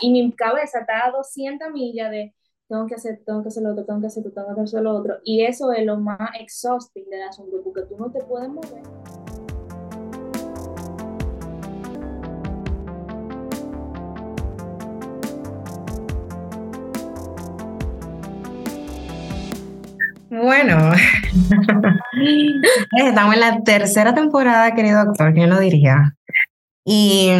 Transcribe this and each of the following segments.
y mi cabeza está a 200 millas de tengo que hacer, tengo que hacer lo otro, tengo que hacer esto, tengo que hacer lo otro. Y eso es lo más exhausting del asunto, porque tú no te puedes mover. Bueno, estamos en la tercera temporada, querido doctor, ¿quién lo diría? Y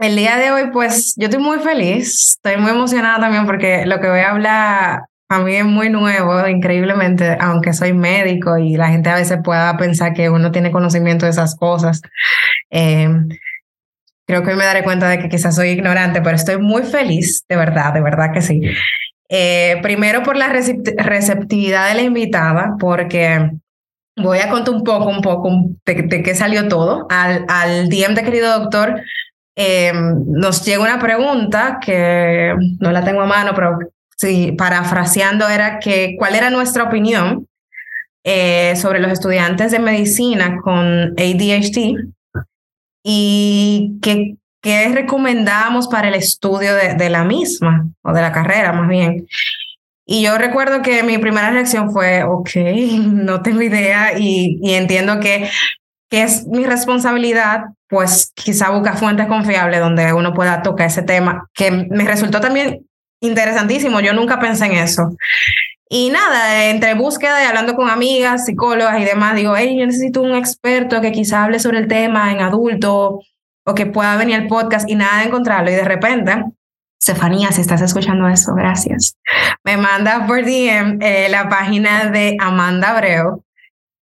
el día de hoy, pues yo estoy muy feliz, estoy muy emocionada también porque lo que voy a hablar a mí es muy nuevo, increíblemente, aunque soy médico y la gente a veces pueda pensar que uno tiene conocimiento de esas cosas. Eh, creo que hoy me daré cuenta de que quizás soy ignorante, pero estoy muy feliz, de verdad, de verdad que sí. Eh, primero por la receptividad de la invitada, porque voy a contar un poco, un poco de, qué salió todo. Al, al DM de querido doctor em, nos llega una pregunta que no la tengo a mano, pero sí, parafraseando era que cuál era nuestra opinión eh, sobre los estudiantes de medicina con ADHD y que ¿qué recomendamos para el estudio de, la misma o de la carrera más bien? Y yo recuerdo que mi primera reacción fue, ok, no tengo idea y, entiendo que, que es mi responsabilidad, pues quizá buscar fuentes confiables donde uno pueda tocar ese tema, que me resultó también interesantísimo, yo nunca pensé en eso. Y nada, entre búsqueda y hablando con amigas, psicólogas y demás, digo, hey, yo necesito un experto que quizá hable sobre el tema en adulto, o que pueda venir al podcast y nada de encontrarlo y de repente, Estefanía, si estás escuchando eso, gracias. Me manda por DM eh, la página de Amanda Abreu.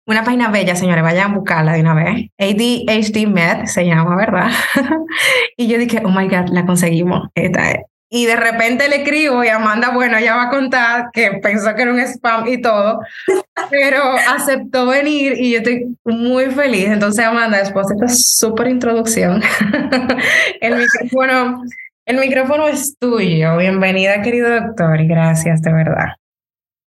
Una página bella, señores, vayan a buscarla de una vez. ADHD Med se llama, ¿verdad? y yo dije, oh my God, la conseguimos. Esta es. Y de repente le escribo y Amanda, bueno, ella va a contar que pensó que era un spam y todo, pero aceptó venir y yo estoy muy feliz. Entonces, Amanda, después de esta súper introducción, el micrófono, el micrófono es tuyo. Bienvenida, querido doctor, y gracias, de verdad.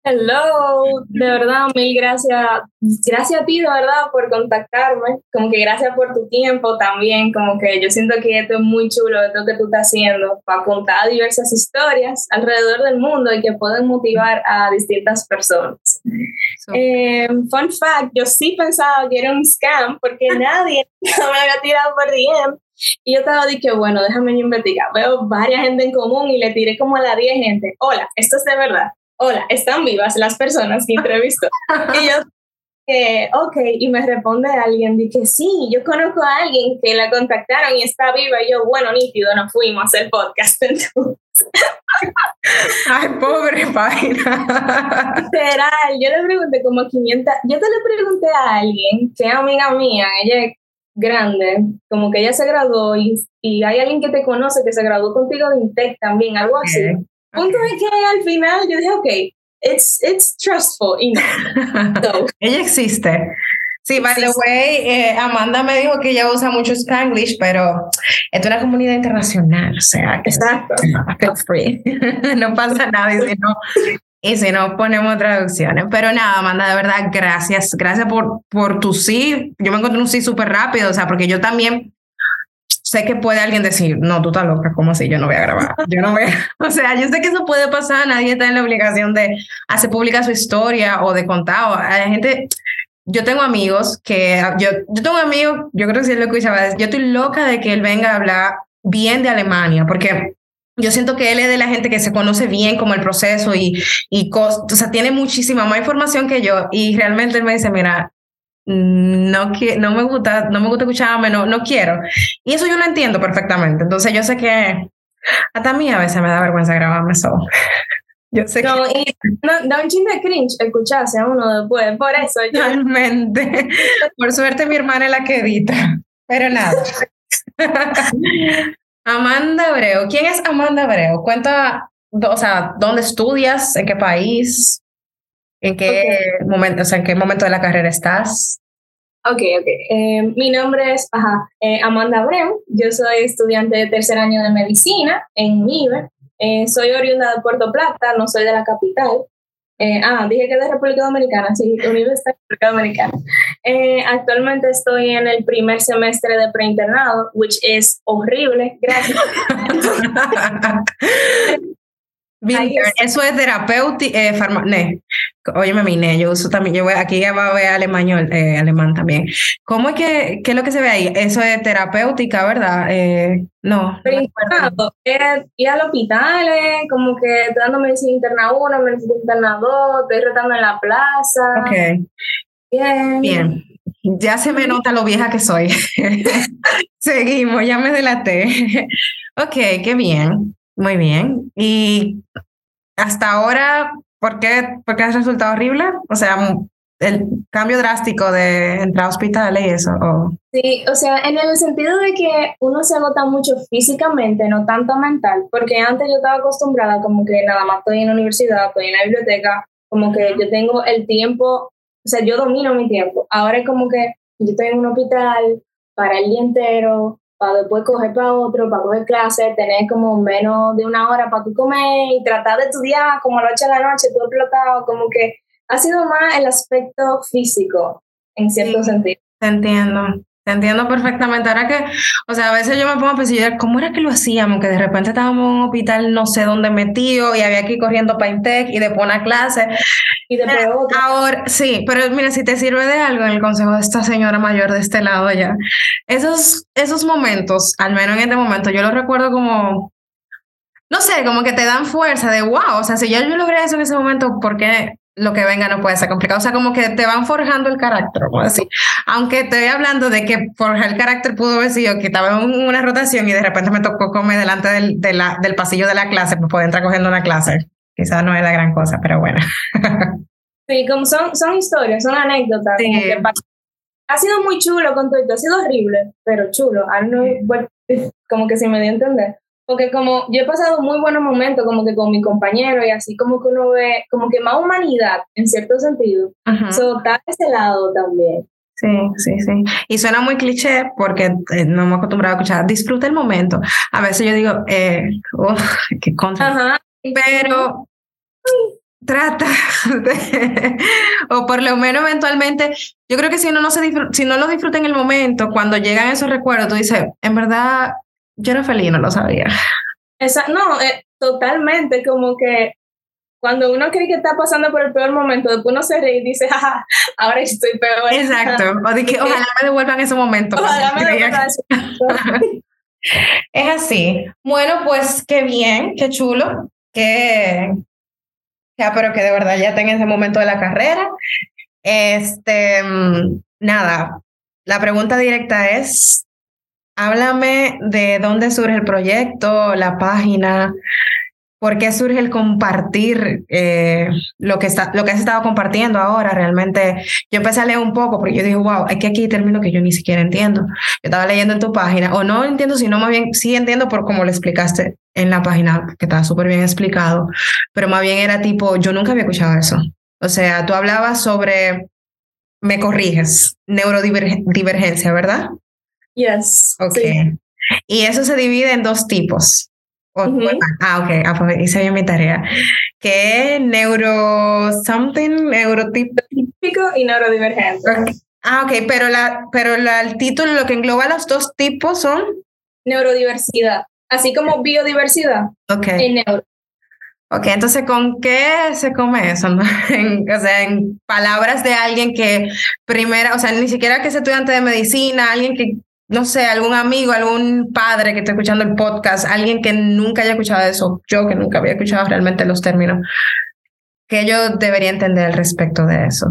Hello, de verdad, mil gracias. Gracias a ti, de verdad, por contactarme. Como que gracias por tu tiempo también. Como que yo siento que esto es muy chulo, esto que tú estás haciendo, para contar diversas historias alrededor del mundo y que pueden motivar a distintas personas. Eh, fun fact, yo sí pensaba que era un scam porque nadie me había tirado por DM. Y yo estaba diciendo, bueno, déjame investigar. Veo varias gente en común y le tiré como a la 10 gente. Hola, esto es de verdad hola, ¿están vivas las personas que entrevisto? y yo, eh, ok, y me responde alguien, dije, sí, yo conozco a alguien que la contactaron y está viva, y yo, bueno, nítido, nos fuimos a hacer podcast Ay, pobre página. Literal, yo le pregunté como 500, yo te le pregunté a alguien que es amiga mía, ella es grande, como que ella se graduó y, y hay alguien que te conoce que se graduó contigo de Intec también, algo así. Punto de que al final yo dije, ok, it's, it's trustful. ella existe. Sí, by the way, eh, Amanda me dijo que ella usa mucho Spanglish, pero es una comunidad internacional, o sea, que Exacto. feel free. no pasa nada y si no, y si no ponemos traducciones. Pero nada, Amanda, de verdad, gracias. Gracias por, por tu sí. Yo me encontré un sí súper rápido, o sea, porque yo también sé que puede alguien decir, no, tú estás loca, ¿cómo así? Yo no voy a grabar. Yo no voy a... O sea, yo sé que eso puede pasar, nadie está en la obligación de hacer pública su historia o de contar. Hay gente, yo tengo amigos que, yo, yo tengo amigos, yo creo que sí es lo que yo estoy loca de que él venga a hablar bien de Alemania, porque yo siento que él es de la gente que se conoce bien como el proceso y, y o sea, tiene muchísima más información que yo y realmente él me dice, mira, no, no me gusta, no me gusta escucharme, no, no quiero. Y eso yo lo entiendo perfectamente. Entonces yo sé que hasta a mí a veces me da vergüenza grabarme eso. Yo sé no, que... no, da un chingo de cringe escucharse a uno después, por eso yo... Realmente. Por suerte mi hermana es la que edita, pero nada. Amanda Abreu, ¿quién es Amanda Abreu? Cuenta, o sea, ¿dónde estudias? ¿En qué país? ¿En qué, momento, o sea, ¿En qué momento de la carrera estás? Ok, ok. Eh, mi nombre es ajá, eh, Amanda Abreu. Yo soy estudiante de tercer año de medicina en MIBE. Eh, soy oriunda de Puerto Plata, no soy de la capital. ah, dije que de República Dominicana, sí, MIBE está en República Dominicana. Eh, actualmente estoy en el primer semestre de preinternado, which es horrible. Gracias. Bien, eso es terapéutico, eh, farma, ne. Óyeme, mi ne, yo uso también, yo voy, aquí ya va a ver alemán, eh, alemán también. ¿Cómo es que, qué es lo que se ve ahí? Eso es terapéutica, ¿verdad? Eh, no. Internado, es ir al hospital, eh, como que estoy dando medicina interna uno, medicina interna dos, estoy rotando en la plaza. Ok. Bien. Bien. Ya se me nota lo vieja que soy. Seguimos, ya me delaté. ok, qué bien. Muy bien. Y hasta ahora, ¿por qué, ¿por qué has resultado horrible? O sea, el cambio drástico de entrar a hospitales y eso. o Sí, o sea, en el sentido de que uno se agota mucho físicamente, no tanto mental, porque antes yo estaba acostumbrada como que nada más estoy en la universidad, estoy en la biblioteca, como que yo tengo el tiempo, o sea, yo domino mi tiempo. Ahora es como que yo estoy en un hospital para el día entero, para después coger para otro, para coger clases, tener como menos de una hora para tú comer y tratar de estudiar como a las 8 de la noche, todo explotado, como que ha sido más el aspecto físico, en cierto Sí. sentido. Te entiendo, entiendo perfectamente. Ahora que, o sea, a veces yo me pongo a pensar, ¿cómo era que lo hacíamos? Que de repente estábamos en un hospital no sé dónde metido y había que ir corriendo para Intec y después una clase. Y después Mira, otro. Ahora, sí, pero mira, si te sirve de algo en el consejo de esta señora mayor de este lado ya, esos, esos momentos, al menos en este momento, yo los recuerdo como, no sé, como que te dan fuerza de wow, o sea, si ya yo logré eso en ese momento, ¿por qué lo que venga no puede ser complicado? O sea, como que te van forjando el carácter, como decir. Aunque estoy hablando de que forjar el carácter pudo haber sido que estaba en una rotación y de repente me tocó comer delante del, de la, del pasillo de la clase para poder entrar cogiendo una clase. Quizás no es la gran cosa, pero bueno. Sí, como son, son historias, son anécdotas. Sí. que ha sido muy chulo con todo esto, ha sido horrible, pero chulo. Know what- como que se me dio a entender. Porque como yo he pasado muy buenos momentos como que con mi compañero y así como que uno ve como que más humanidad en cierto sentido. Ujú. So, está ese lado también. Sí, sí, sí. Y suena muy cliché porque eh, no me he acostumbrado a escuchar, disfruta el momento. A veces yo digo, eh, uf, qué contra. Ajá. Pero trata de- o por lo menos eventualmente, yo creo que si uno no se si no lo disfruta en el momento, cuando llegan esos recuerdos, tú dices, en verdad, yo era feliz, no lo sabía. Esa, no, eh, totalmente, como que cuando uno cree que está pasando por el peor momento, después uno se ríe y dice, jaja, ahora estoy peor. Exacto. O de que ojalá me devuelvan ese momento. Ojalá me devuelvan que- eso. Es así. Bueno, pues qué bien, qué chulo, que ya, pero que de verdad ya está en ese momento de la carrera. Este, mm, nada, la pregunta directa es, háblame de dónde surge el proyecto, la página, por qué surge el compartir eh, lo, que está, lo que has estado compartiendo ahora. Realmente yo empecé a leer un poco porque yo dije, wow, es que aquí hay términos que yo ni siquiera entiendo. Yo estaba leyendo en tu página, o no entiendo, sino más bien sí entiendo por cómo lo explicaste en la página, que estaba súper bien explicado, pero más bien era tipo, yo nunca había escuchado eso. O sea, tú hablabas sobre, me corriges, neurodivergencia, ¿verdad? Yes. Ok. sí. Y eso se divide en dos tipos. O- Ujú. Ah, ok, ah, pues hice bien mi tarea. Que es neuro something, neurotipo. Típico y neurodivergente. Ah, ok, pero, la, pero la, el título, lo que engloba los dos tipos son. Neurodiversidad. Así como biodiversidad Ok. en neuro. Ok, entonces, ¿con qué se come eso? no? En- o sea, en palabras de alguien que primera, o sea, ni siquiera que es estudiante de medicina, alguien que, no sé, algún amigo, algún padre que esté escuchando el podcast, alguien que nunca haya escuchado eso, yo que nunca había escuchado realmente los términos, que yo debería entender al respecto de eso.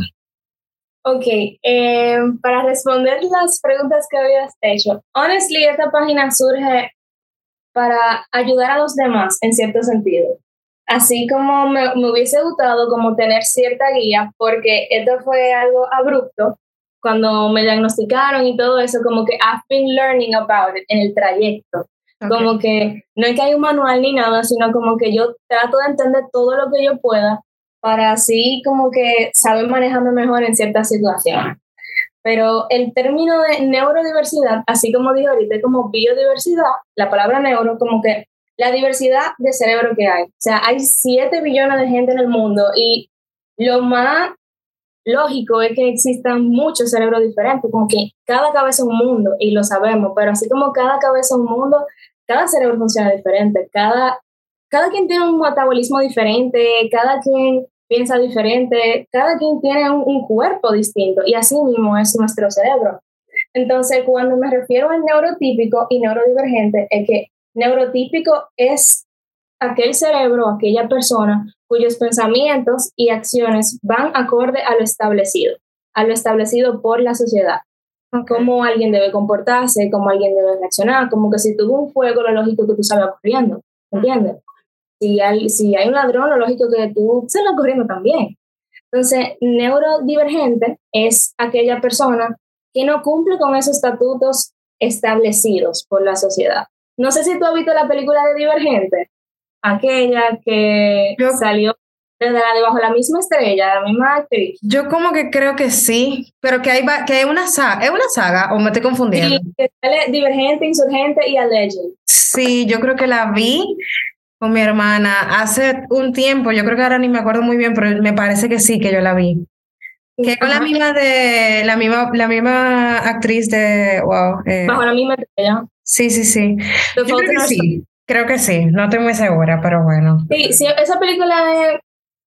Ok, eh, para responder las preguntas que habías hecho, honestly, esta página surge para ayudar a los demás en cierto sentido. Así como me, me hubiese gustado como tener cierta guía, porque esto fue algo abrupto cuando me diagnosticaron y todo eso, como que I've been learning about it en el trayecto. Como que no es que hay un manual ni nada, sino como que yo trato de entender todo lo que yo pueda para así como que saber manejarme mejor en ciertas situaciones. Pero el término de neurodiversidad, así como dije ahorita, como biodiversidad, la palabra neuro, como que la diversidad de cerebro que hay. O sea, hay 7 billones de gente en el mundo y lo más lógico es que existan muchos cerebros diferentes, como que cada cabeza es un mundo y lo sabemos, pero así como cada cabeza es un mundo, cada cerebro funciona diferente, cada, cada quien tiene un metabolismo diferente, cada quien piensa diferente, cada quien tiene un, cuerpo distinto y así mismo es nuestro cerebro. Entonces, cuando me refiero al neurotípico y neurodivergente, es que neurotípico es aquel cerebro, aquella persona cuyos pensamientos y acciones van acorde a lo establecido, a lo establecido por la sociedad. Cómo alguien debe comportarse, cómo alguien debe reaccionar, como que si tuvo un fuego, lo lógico que tú salgas corriendo, ¿entiendes? Si hay, si hay un ladrón, lo lógico que tú salgas corriendo también. Entonces, neurodivergente es aquella persona que no cumple con esos estatutos establecidos por la sociedad. No sé si tú has visto la película de Divergente aquella que salió desde la debajo de la misma estrella, la misma actriz. Yo como que creo que sí, pero que hay que hay una saga, ¿es una saga o me estoy confundiendo? Sí, que sale Divergente, Insurgente y A Legend. Sí, yo creo que la vi con mi hermana hace un tiempo, yo creo que ahora ni me acuerdo muy bien, pero me parece que sí que yo la vi. Que con la misma de la misma la misma actriz de wow. Eh, bajo la misma estrella. Sí, sí, sí. Yo creo que sí. Creo que sí, no estoy muy segura, pero bueno. Sí, sí esa película es,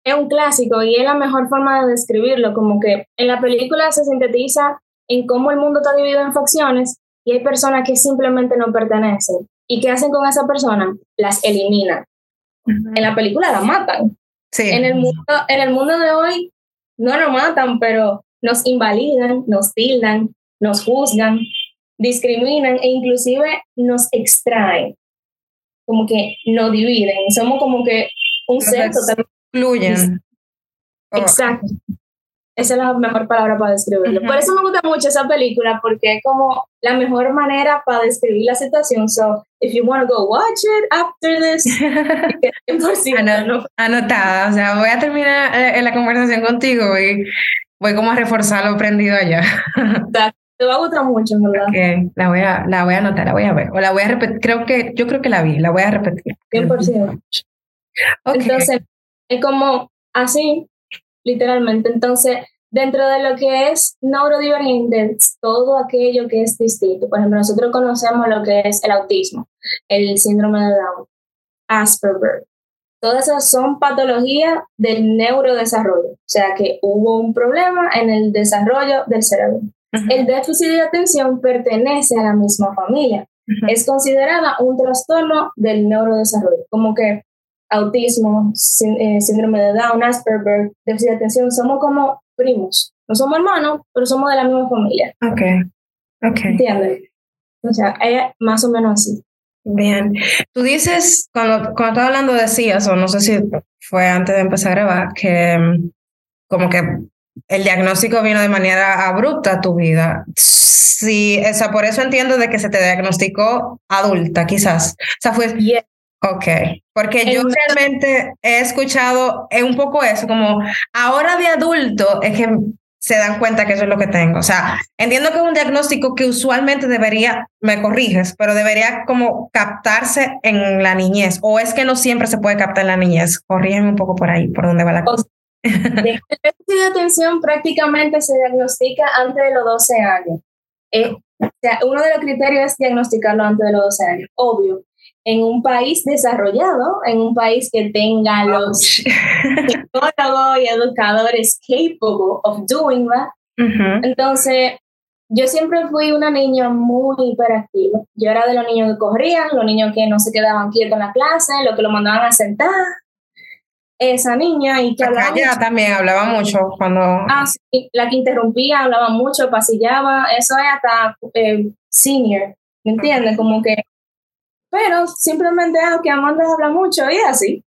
es, un clásico y es la mejor forma de describirlo, como que en la película se sintetiza en cómo el mundo está dividido en facciones y hay personas que simplemente no pertenecen. ¿Y qué hacen con esa persona? Las eliminan. En la película la matan. Sí. En el, mundo, en el mundo de hoy no nos matan, pero nos invalidan, nos tildan, nos juzgan, discriminan e inclusive nos extraen como que nos dividen, somos como que un ser totalmente... Exacto. Esa es la mejor palabra para describirlo. Por eso me gusta mucho esa película, porque es como la mejor manera para describir la situación. So, if you want to go watch it after this, anotada. O sea, voy a terminar eh, la conversación contigo y voy como a reforzar lo aprendido allá. Te va a gustar mucho, ¿verdad? Okay. La voy a, la voy a anotar, la voy a ver. O la voy a repetir. Creo que, yo creo que la vi, la voy a repetir. 100%. Okay. Entonces, es como así, literalmente. Entonces, dentro de lo que es neurodivergente, todo aquello que es distinto. Por ejemplo, nosotros conocemos lo que es el autismo, el síndrome de Down, Asperger. Todas esas son patologías del neurodesarrollo. O sea que hubo un problema en el desarrollo del cerebro. El déficit de atención pertenece a la misma familia. Es considerada un trastorno del neurodesarrollo, como que autismo, eh, síndrome de Down, Asperger, déficit de atención, somos como primos. No somos hermanos, pero somos de la misma familia. Ok, ok. ¿Entiendes? O sea, es más o menos así. Bien. Tú dices, cuando, cuando estás hablando decías, o no sé si fue antes de empezar a grabar, que mm, como que el diagnóstico vino de manera abrupta a tu vida. Sí, o sea, por eso entiendo de que se te diagnosticó adulta, quizás. O sea, fue... Ok, porque yo realmente he escuchado un poco eso, como ahora de adulto es que se dan cuenta que eso es lo que tengo. O sea, entiendo que es un diagnóstico que usualmente debería, me corriges, pero debería como captarse en la niñez, o es que no siempre se puede captar en la niñez. Corrígeme un poco por ahí, por dónde va la cosa. El déficit de atención prácticamente se diagnostica antes de los 12 años. Eh, o sea, uno de los criterios es diagnosticarlo antes de los 12 años, obvio. En un país desarrollado, en un país que tenga los psicólogos y educadores capable of doing that. Entonces, yo siempre fui una niña muy hiperactiva. Yo era de los niños que corrían, los niños que no se quedaban quietos en la clase, los que lo mandaban a sentar, esa niña y que hablaba ya también hablaba mucho cuando ah sí, la que interrumpía hablaba mucho pasillaba eso es hasta eh, senior ¿me entiendes? como que pero simplemente ah, que Amanda habla mucho y así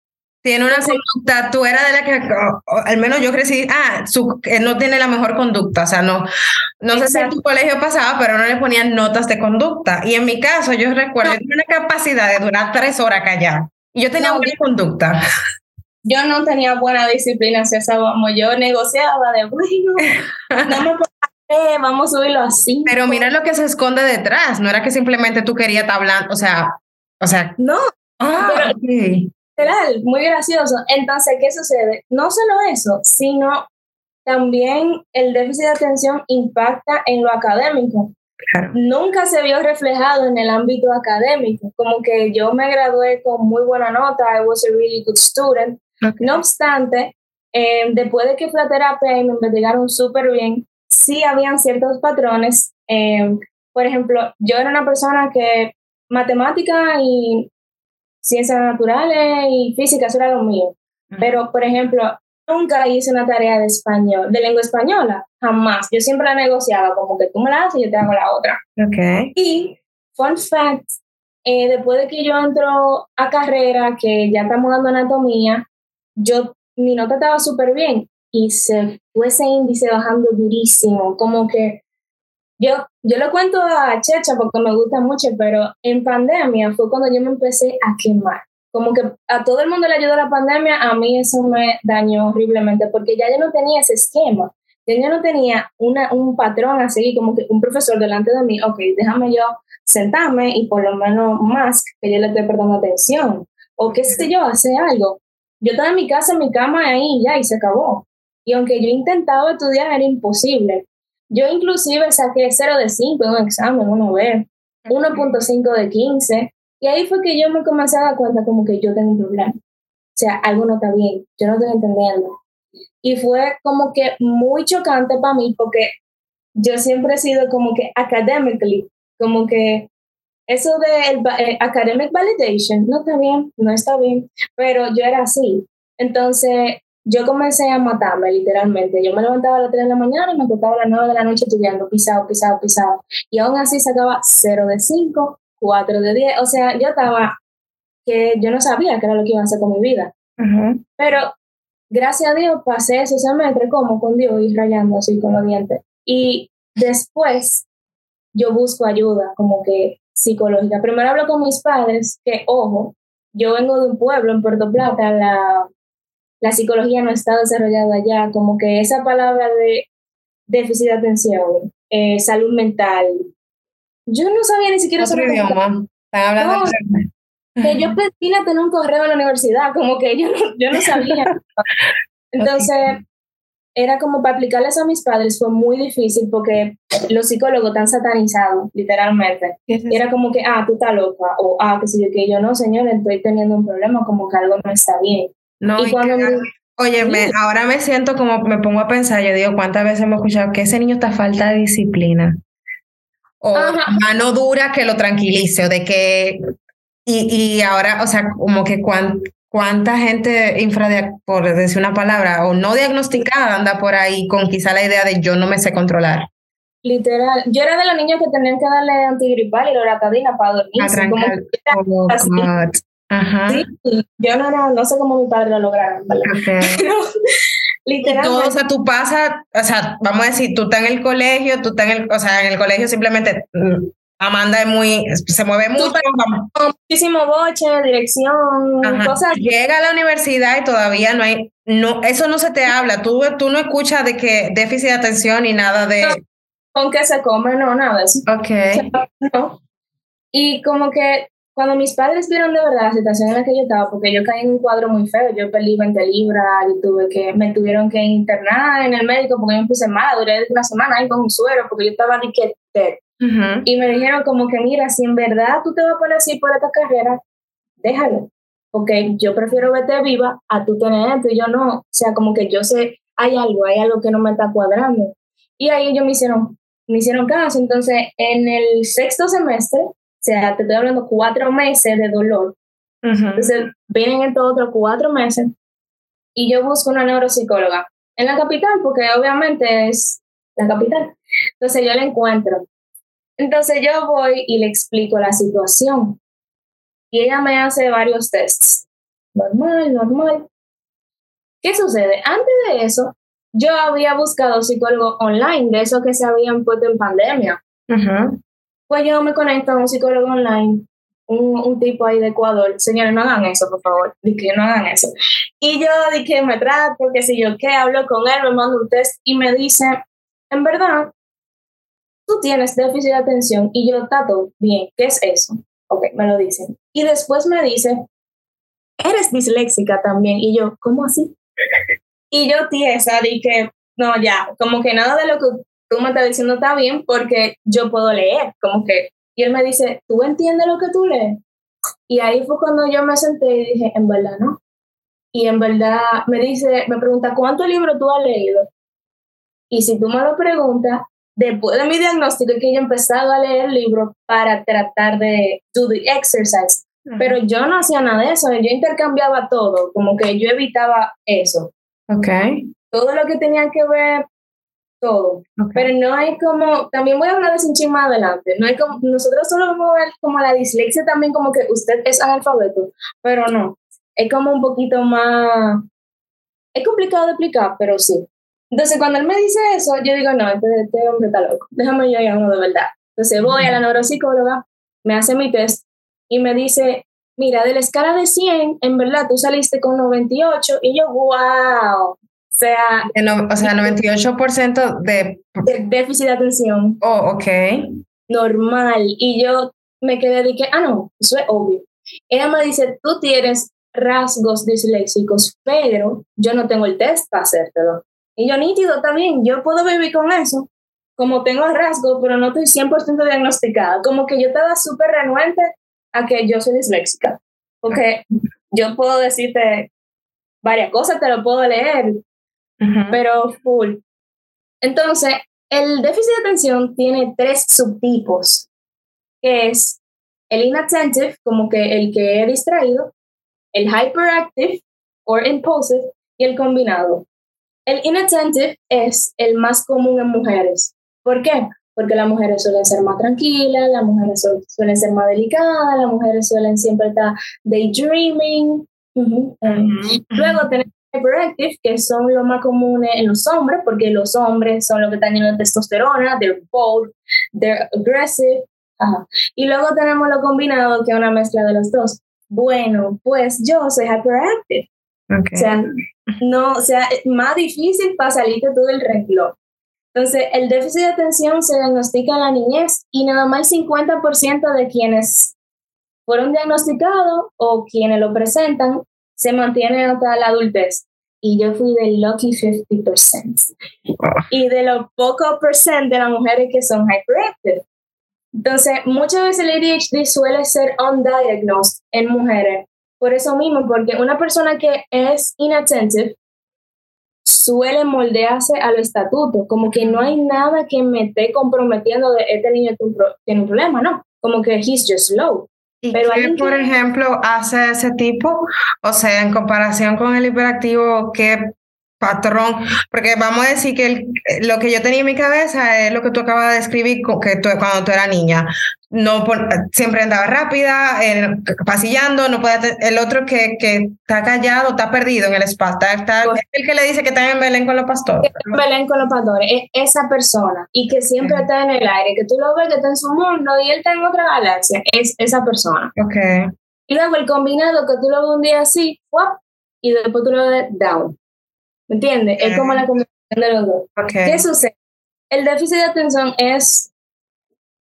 tiene una conducta, tú eras de la que, al menos yo crecí, ah, su, no tiene la mejor conducta, o sea, no, no sé si en tu colegio pasaba, pero no le ponían notas de conducta. Y en mi caso, yo recuerdo, no. una capacidad de durar tres horas callada. Y yo tenía buena conducta yo no tenía buena disciplina hacia esa vamos, yo negociaba de, bueno, no me puedo vamos a subirlo así. Pero mira lo que se esconde detrás, no era que simplemente tú querías hablando, o sea, o sea. No, ah, literal, muy gracioso. Entonces, ¿qué sucede? No solo eso, sino también el déficit de atención impacta en lo académico. Nunca se vio reflejado en el ámbito académico, como que yo me gradué con muy buena nota, I was a really good student. No obstante, eh, después de que fui a terapia y me investigaron súper bien, sí habían ciertos patrones. Eh, por ejemplo, yo era una persona que matemática y ciencias naturales y física, eso era lo mío. Pero, por ejemplo, nunca hice una tarea de español, de lengua española, jamás. Yo siempre la negociaba, como que tú me la haces y yo te hago la otra. Okay. Y, fun fact, eh, después de que yo entro a carrera, que ya estamos dando anatomía, yo, mi nota estaba súper bien y se fue ese índice bajando durísimo, como que yo, yo lo cuento a Checha porque me gusta mucho, pero en pandemia fue cuando yo me empecé a quemar. Como que a todo el mundo le ayudó la pandemia, a mí eso me dañó horriblemente porque ya yo no tenía ese esquema, ya yo no tenía una, un patrón a seguir, como que un profesor delante de mí, ok, déjame yo sentarme y por lo menos más que yo le esté prestando atención, o qué sé yo, hacer algo. Yo estaba en mi casa, en mi cama ahí ya y se acabó. Y aunque yo intentaba estudiar, era imposible. Yo inclusive saqué 0 de 5 en un examen una vez, 1.5 de 15, y ahí fue que yo me comencé a dar cuenta como que yo tengo un problema. O sea, algo no está bien, yo no estoy entendiendo. Y fue como que muy chocante para mí porque yo siempre he sido como que academically, como que eso de eh, academic validation no está bien, no está bien, pero yo era así. Entonces yo comencé a matarme literalmente. Yo me levantaba a las 3 de la mañana y me acostaba a las 9 de la noche estudiando, pisado, pisado, pisado. Y aún así sacaba 0 de 5 4 de 10. O sea, yo estaba que yo no sabía qué era lo que iba a hacer con mi vida. Pero gracias a Dios pasé ese semestre como con Dios y rayando así con los dientes. Y después yo busco ayuda como que psicológica. Primero hablo con mis padres, que ojo, yo vengo de un pueblo en Puerto Plata, la, la psicología no está desarrollada allá, como que esa palabra de déficit de atención, eh, salud mental, yo no sabía ni siquiera Otro idioma. Están hablando que yo a tener un correo en la universidad, como que yo no, yo no sabía. Entonces, era como para aplicarles a mis padres fue muy difícil porque los psicólogos están satanizados, literalmente. era como que, ah, tú estás loca, o ah, que si yo, que yo no, señor, estoy teniendo un problema, como que algo no está bien. No, y cuando Oye, me, ahora me siento como, me pongo a pensar, yo digo, ¿cuántas veces hemos escuchado que ese niño está falta de disciplina? o mano dura que lo tranquilice o de que y, y ahora, o sea, como que cuánta gente infra, por decir una palabra, o no diagnosticada anda por ahí con quizá la idea de yo no me sé controlar. Literal. Yo era de los niños que tenían que darle antigripal y loratadina para dormir. Oh, Ajá. Sí, yo no, no, sé cómo mi padre lo lograron, ¿verdad? Literalmente. o sea, tú pasas, o sea, vamos a decir, tú estás en el colegio, tú estás en el, o sea, en el colegio simplemente mm, Amanda es muy, se mueve mucho. Muchísimo boche, dirección, cosas. Llega a la universidad y todavía no hay, no, eso no se te habla. Tú, tú no escuchas de que déficit de atención y nada de. con qué se come, no, nada de eso. Ok. Y como que cuando mis padres vieron de verdad la situación en la que yo estaba, porque yo caí en un cuadro muy feo, yo perdí 20 libras, y tuve que, me tuvieron que internar en el médico porque yo me puse mal, duré una semana ahí con un suero porque yo estaba ni que Y me dijeron como que, mira, si en verdad tú te vas a poner así por esta carrera, déjalo, porque yo prefiero verte viva a tú tener esto y yo no. O sea, como que yo sé, hay algo, hay algo que no me está cuadrando. Y ahí ellos me hicieron, me hicieron caso. Entonces, en el sexto semestre, o sea, te estoy hablando cuatro meses de dolor. Entonces, vienen estos otros cuatro meses y yo busco una neuropsicóloga en la capital, porque obviamente es la capital. Entonces, yo la encuentro. Entonces, yo voy y le explico la situación. Y ella me hace varios tests. Normal, normal. ¿Qué sucede? Antes de eso, yo había buscado psicólogo online, de esos que se habían puesto en pandemia. Pues yo me conecto a un psicólogo online, un, un tipo ahí de Ecuador. Señores, no hagan eso, por favor. Dije, no hagan eso. Y yo dije, me trato, porque si yo qué, hablo con él, me mando un test y me dice, en verdad, tú tienes déficit de atención. Y yo, Tato, bien, ¿qué es eso? Ok, me lo dicen. Y después me dice, eres disléxica también. Y yo, ¿cómo así? Y yo tiesa, dije, no, ya, como que nada de lo que tú me estás diciendo está bien porque yo puedo leer, como que, y él me dice, ¿tú entiendes lo que tú lees? Y ahí fue cuando yo me senté y dije, en verdad, ¿no? Y en verdad me dice, me pregunta, ¿cuántos libros tú has leído? Y si tú me lo preguntas, después de mi diagnóstico, que yo he empezado a leer libros para tratar de do the exercise. Pero yo no hacía nada de eso, yo intercambiaba todo, como que yo evitaba eso. Ok. Todo lo que tenía que ver, todo. Pero no hay como, también voy a hablar de un más adelante, no hay como, nosotros solo vamos a ver como la dislexia también como que usted es analfabeto, pero no, es como un poquito más, es complicado de explicar, pero sí. Entonces, cuando él me dice eso, yo digo, no, este, este hombre está loco, déjame yo ir uno de verdad. Entonces voy a la neuropsicóloga, me hace mi test y me dice, mira, de la escala de 100, en verdad tú saliste con 98 y yo, wow. O sea, o sea 98% de... de... déficit de atención. Oh, ok. Normal. Y yo me quedé de que, ah, no, eso es obvio. Ella me dice, tú tienes rasgos disléxicos, pero yo no tengo el test para hacértelo. Y yo, nítido, también, yo puedo vivir con eso. Como tengo rasgos, pero no estoy 100% diagnosticada. Como que yo estaba súper renuente a que yo soy disléxica. Porque yo puedo decirte varias cosas, te lo puedo leer, pero full. Entonces, el déficit de atención tiene tres subtipos, que es el inattentive, como que el que he distraído, el hyperactive o impulsive y el combinado. El inattentive es el más común en mujeres. ¿Por qué? Porque las mujeres suelen ser más tranquilas, las mujeres suelen ser más delicadas, las mujeres suelen siempre estar daydreaming. Luego tenemos hyperactive, que son lo más comunes en los hombres, porque los hombres son los que están llenos de testosterona, they're bold, they're aggressive. Y luego tenemos lo combinado, que es una mezcla de los dos. Bueno, pues yo soy hyperactive. O sea, no, o sea, es más difícil para salirte tú del renglón. Entonces, el déficit de atención se diagnostica en la niñez y nada más el 50% de quienes fueron diagnosticados o quienes lo presentan se mantienen hasta la adultez. Y yo fui del lucky 50%. Y de los pocos percent de las mujeres que son hyperactive. Entonces, muchas veces el ADHD suele ser undiagnosed en mujeres. Por eso mismo, porque una persona que es inattentive suele moldearse a los estatutos, como que no hay nada que me esté comprometiendo de este niño tiene un problema, ¿no? Como que he's just slow. ¿Y Pero qué, por ejemplo, hace ese tipo? O sea, en comparación con el hiperactivo, ¿qué patrón, porque vamos a decir que lo que yo tenía en mi cabeza es lo que tú acabas de describir que tú, cuando tú eras niña. No siempre andaba rápida, pasillando, no puede el otro que, que está callado, está perdido en el espacio, está, pues el que le dice que está en Belén con los pastores. En Belén con los pastores, es esa persona y que siempre está en el aire, que tú lo ves que está en su mundo y él está en otra galaxia, es esa persona. Okay. Y luego el combinado que tú lo ves un día así, y después tú lo ves down. ¿Me entiendes? Es como la combinación de los dos. ¿Qué sucede? El déficit de atención es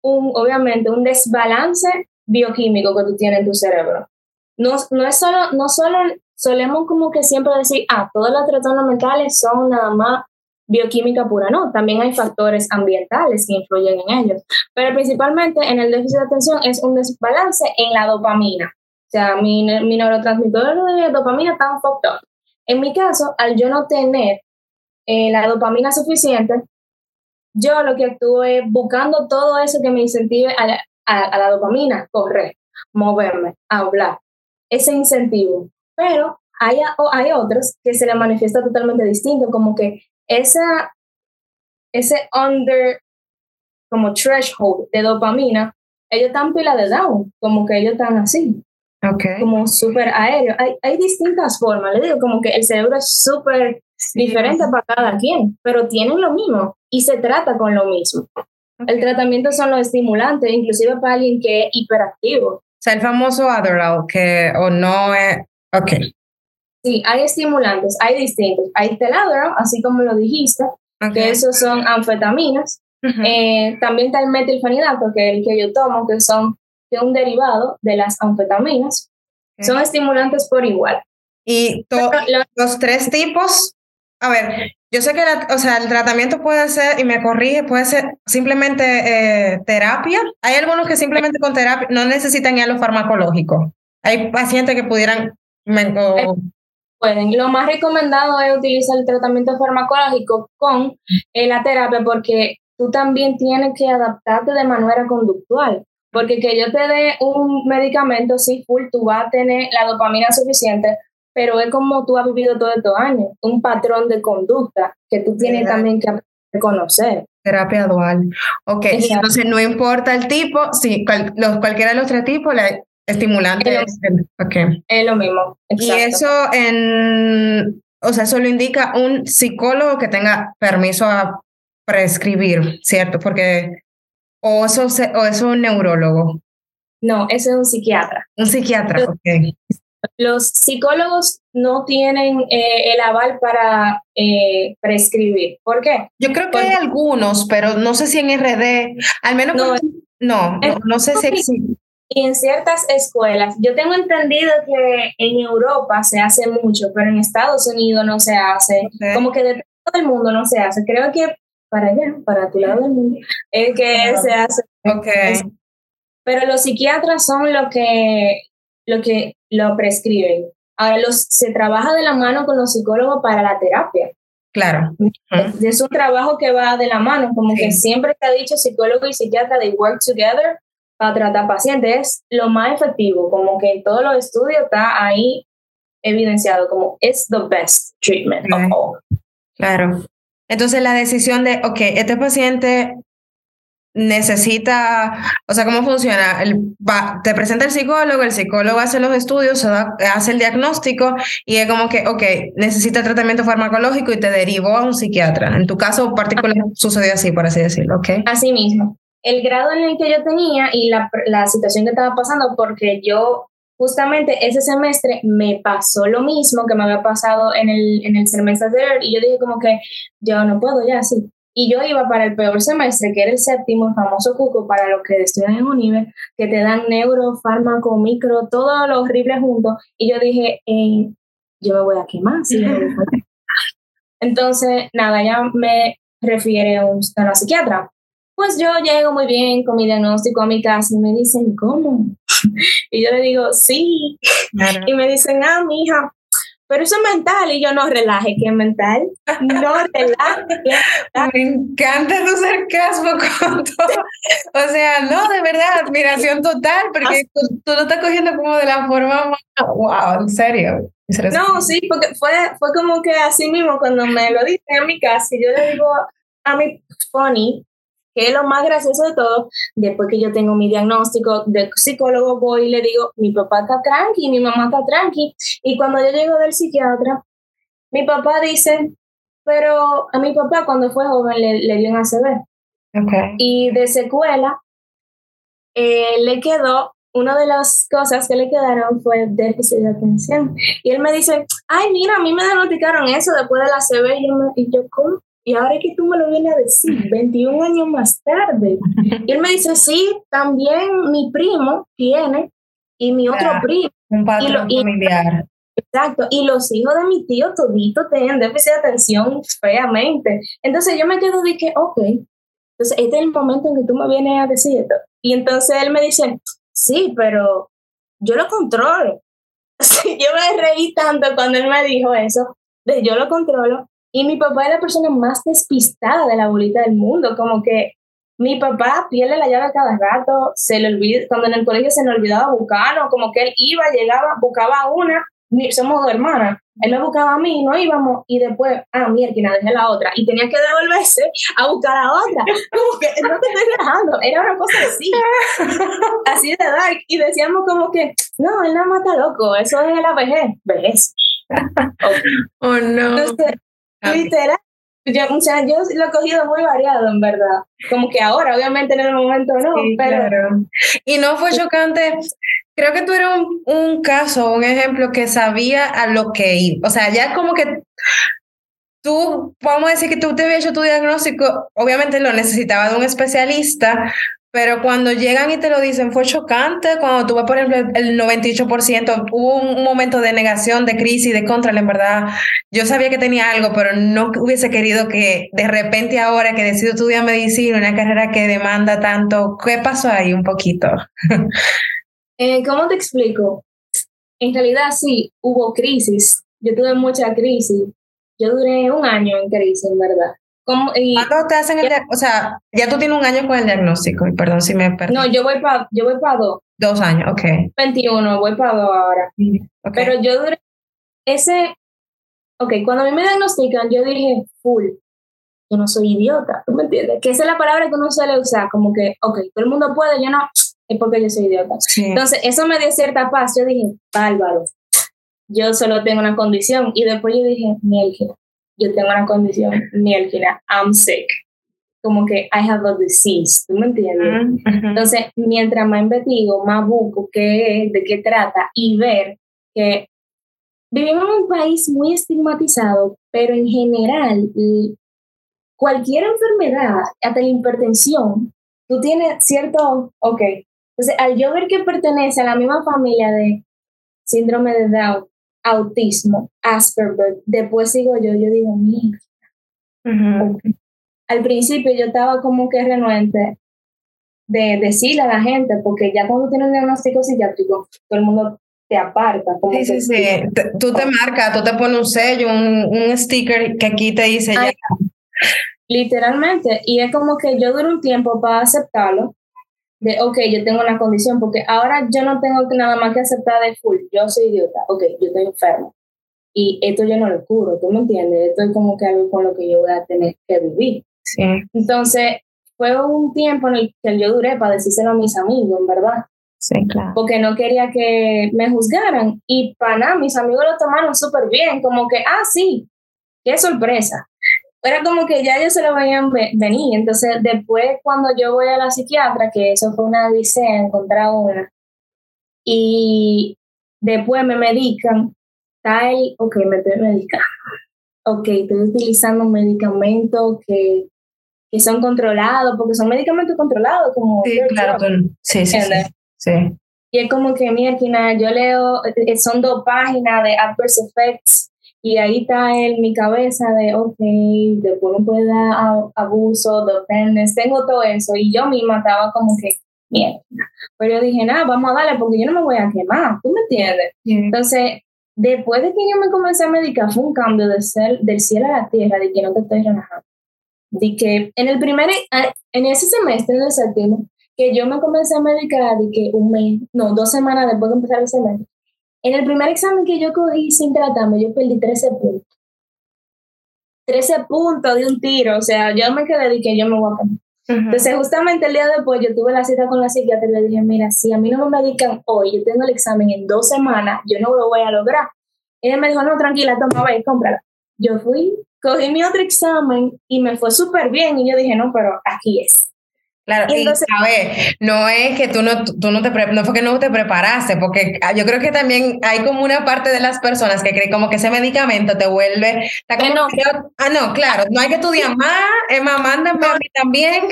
un, obviamente, un desbalance bioquímico que tú tienes en tu cerebro. No, no es solo, no solo solemos como que siempre decir, ah, todos los trastornos mentales son nada más bioquímica pura, no, también hay factores ambientales que influyen en ellos, pero principalmente en el déficit de atención es un desbalance en la dopamina, o sea, mi, mi neurotransmisor de dopamina está up, en mi caso, al yo no tener eh, la dopamina suficiente, yo lo que actúo es buscando todo eso que me incentive a la, dopamina, correr, moverme, hablar, ese incentivo. Pero hay, hay otros que se le manifiesta totalmente distinto, como que esa, ese under, como threshold de dopamina, ellos están pila de down, como que ellos están así. Como súper aéreo. Hay, hay distintas formas, le digo, como que el cerebro es súper diferente para cada quien, pero tienen lo mismo y se trata con lo mismo. El tratamiento son los estimulantes, inclusive para alguien que es hiperactivo. O sea, el famoso Adderall, que o no es... Ok. Sí, hay estimulantes, hay distintos. Hay teladro, así como lo dijiste, que esos son anfetaminas. Eh, también está el metilfenidato, que es el que yo tomo, que son que un derivado de las anfetaminas. Son estimulantes por igual. ¿Y los tres tipos a ver, yo sé que o sea, el tratamiento puede ser, y me corrige, puede ser simplemente eh, terapia. Hay algunos que simplemente con terapia no necesitan ya lo farmacológico. Hay pacientes que pudieran... Eh, pueden. Lo más recomendado es utilizar el tratamiento farmacológico con eh, la terapia porque tú también tienes que adaptarte de manera conductual. Porque que yo te dé un medicamento, sí, full, tú vas a tener la dopamina suficiente, pero es como tú has vivido todo estos años, un patrón de conducta que tú tienes también que conocer. Terapia dual. Ok, entonces no importa el tipo, sí, los, cualquiera de los tres tipos, la estimulante es, okay. es lo mismo. Y eso en, o sea, eso lo indica un psicólogo que tenga permiso a prescribir, ¿cierto? Porque, o eso, o es un neurólogo. No, ese es un psiquiatra. Un psiquiatra, ok. Los psicólogos no tienen eh, el aval para eh, prescribir. ¿Por qué? Yo creo que hay algunos, pero no sé si en RD, al menos no, no, no, sé si existe. Y en ciertas escuelas, yo tengo entendido que en Europa se hace mucho, pero en Estados Unidos no se hace. Como que de todo el mundo no se hace. Creo que para allá, para tu lado del mundo, es que se hace. Okay. Pero los psiquiatras son lo que, lo que lo prescriben. Ahora los, se trabaja de la mano con los psicólogos para la terapia. Claro. Es un trabajo que va de la mano, como que siempre te ha dicho psicólogo y psiquiatra, they work together para tratar pacientes. Es lo más efectivo, como que en todos los estudios está ahí evidenciado como it's the best treatment of all. Claro. Entonces la decisión de, ok, este paciente necesita, o sea, ¿cómo funciona? El, te presenta el psicólogo, el psicólogo hace los estudios, hace el diagnóstico y es como que, ok, necesita tratamiento farmacológico y te derivó a un psiquiatra. En tu caso particular sucedió así, por así decirlo, ¿ok? Así mismo. El grado en el que yo tenía y la, la situación que estaba pasando, porque yo justamente ese semestre me pasó lo mismo que me había pasado en el, en el semestre anterior y yo dije como que yo no puedo ya así. Y yo iba para el peor semestre, que era el séptimo, el famoso cuco, para los que estudian en UNIVE, que te dan neuro, fármaco, micro, todo lo horrible junto. Y yo dije, eh, yo me voy a quemar. ¿sí? Entonces, nada, ya me refiere a un, a psiquiatra. Pues yo llego muy bien con mi diagnóstico a mi casa y me dicen, ¿cómo? Y yo le digo, sí. Y me dicen, ah, mija, pero eso es mental. Y yo no relaje, que es mental. No relaje. Me encanta tu sarcasmo con todo. O sea, no, de verdad, admiración total, porque tú, tú, lo estás cogiendo como de la forma wow, en serio. No, sí, porque fue, fue como que así mismo cuando me lo dicen en mi casa y yo le digo a mi funny, que es lo más gracioso de todo, después que yo tengo mi diagnóstico de psicólogo, voy y le digo, mi papá está tranqui, mi mamá está tranqui. Y cuando yo llego del psiquiatra, mi papá dice, pero a mi papá cuando fue joven le, le dio un ACV. Okay. Y de secuela, eh, le quedó, una de las cosas que le quedaron fue déficit de atención. Y él me dice, ay, mira, a mí me diagnosticaron eso después de la ACV. Y yo, y yo ¿cómo? Y ahora que tú me lo vienes a decir, 21 años más tarde. Y él me dice, sí, también mi primo tiene y mi otro primo. Un patrón familiar. exacto. Y los hijos de mi tío todito tienen déficit de atención feamente. Entonces yo me quedo de que, ok, entonces este es el momento en que tú me vienes a decir esto. Y entonces él me dice, sí, pero yo lo controlo. yo me reí tanto cuando él me dijo eso, de yo lo controlo, y mi papá es la persona más despistada de la bolita del mundo, como que mi papá pierde la llave cada rato, se le olvida, cuando en el colegio se le olvidaba buscarlo, como que él iba, llegaba, buscaba una, somos dos hermanas, él me buscaba a mí, no íbamos, y después, ah, mierda, dejé la otra, y tenía que devolverse a buscar a otra, como que no te estoy dejando, era una cosa así, así de dark, y decíamos como que, no, él no mata loco, eso es la vejez, vejez. Oh, no. Literal. Yo, o sea, yo lo he cogido muy variado, en verdad. Como que ahora, obviamente en el momento no, pero... Y no fue chocante. Creo que tú eras un, un, caso, un ejemplo que sabía a lo que iba. O sea, ya como que tú, vamos a decir que tú te habías hecho tu diagnóstico, obviamente lo necesitaba de un especialista, Pero cuando llegan y te lo dicen, fue chocante. Cuando tuve, por ejemplo, el 98%, hubo un momento de negación, de crisis, de contra, en verdad. Yo sabía que tenía algo, pero no hubiese querido que de repente ahora que decido estudiar medicina, una carrera que demanda tanto, ¿qué pasó ahí un poquito? Eh, ¿Cómo te explico? En realidad sí, hubo crisis. Yo tuve mucha crisis. Yo duré un año en crisis, en verdad. ¿Cómo, ¿Cuándo te hacen el O sea, ya tú tienes un año con el diagnóstico, y perdón si me perdí. No, yo voy para yo voy para dos. Dos años, ok. 21, voy para dos ahora. Pero yo duré ese. Ok, cuando a mí me diagnostican, yo dije, full, yo no soy idiota, ¿tú me entiendes? Que esa es la palabra que uno suele usar, como que, ok, todo el mundo puede, yo no, es porque yo soy idiota. Entonces, eso me dio cierta paz. Yo dije, bárbaro, yo solo tengo una condición. Y después yo dije, Mielgina, yo tengo una condición, Mielgina, I'm sick. Como que I have a disease, ¿tú me entiendes? Entonces, mientras más investigo, más busco qué es, de qué trata y ver que vivimos en un país muy estigmatizado, pero en general, cualquier enfermedad, hasta la hipertensión, tú tienes cierto, ok. Entonces, al yo ver que pertenece a la misma familia de síndrome de Down, autismo, Asperger, después sigo yo, yo digo, mira. Al principio yo estaba como que renuente de decirle a la gente, porque ya cuando tienes un diagnóstico psiquiátrico, todo el mundo te aparta. Como sí, sí, sí. Tú te marcas, tú te pones un sello, un, un sticker que aquí te dice ya. Literalmente. Y es como que yo duro un tiempo para aceptarlo, de, ok, yo tengo una condición, porque ahora yo no tengo nada más que aceptar de full, yo soy idiota, ok, yo estoy enfermo. Y esto yo no lo curo, ¿tú me entiendes? Esto es como que algo con lo que yo voy a tener que vivir. Sí. Entonces, fue un tiempo en el que yo duré para decírselo a mis amigos, en verdad. Sí, claro. Porque no quería que me juzgaran. Y para nada, mis amigos lo tomaron súper bien, como que, ah, sí, qué sorpresa era como que ya ellos se lo veían venir. Entonces, después, cuando yo voy a la psiquiatra, que eso fue una odisea, encontrar una, y después me medican, tal, ok, me estoy medicando. Ok, estoy utilizando medicamentos que, que son controlados, porque son medicamentos controlados, como... Sí, claro, sí, sí, sí, Y es como que, mira, yo leo, eh, son dos páginas de adverse effects y ahí está en mi cabeza de, ok, después no puede dar abuso, dependence, tengo todo eso. Y yo misma estaba como que, mierda. Pero yo dije, nada, vamos a darle porque yo no me voy a quemar, ¿tú me entiendes? Entonces, después de que yo me comencé a medicar, fue un cambio de ser, del cielo a la tierra, de que no te estoy relajando. De que en el primer, en ese semestre, en el séptimo, que yo me comencé a medicar, de que un mes, no, dos semanas después de empezar el semestre, en el primer examen que yo cogí sin tratarme, yo perdí 13 puntos. 13 puntos de un tiro, o sea, yo me quedé y que yo me voy a cambiar. Entonces, justamente el día después, yo tuve la cita con la psiquiatra y le dije, mira, si a mí no me medican hoy, yo tengo el examen en dos semanas, yo no lo voy a lograr. Ella me dijo, no, tranquila, toma, ve, cómprala. Yo fui, cogí mi otro examen y me fue súper bien y yo dije, no, pero aquí es. Claro, y, ver, no es que tú no, tú no te no fue que no te preparaste, porque ah, yo creo que también hay como una parte de las personas que creen como que ese medicamento te vuelve. no. ah, no, claro, no hay que estudiar más, Emma, mándame a mí también.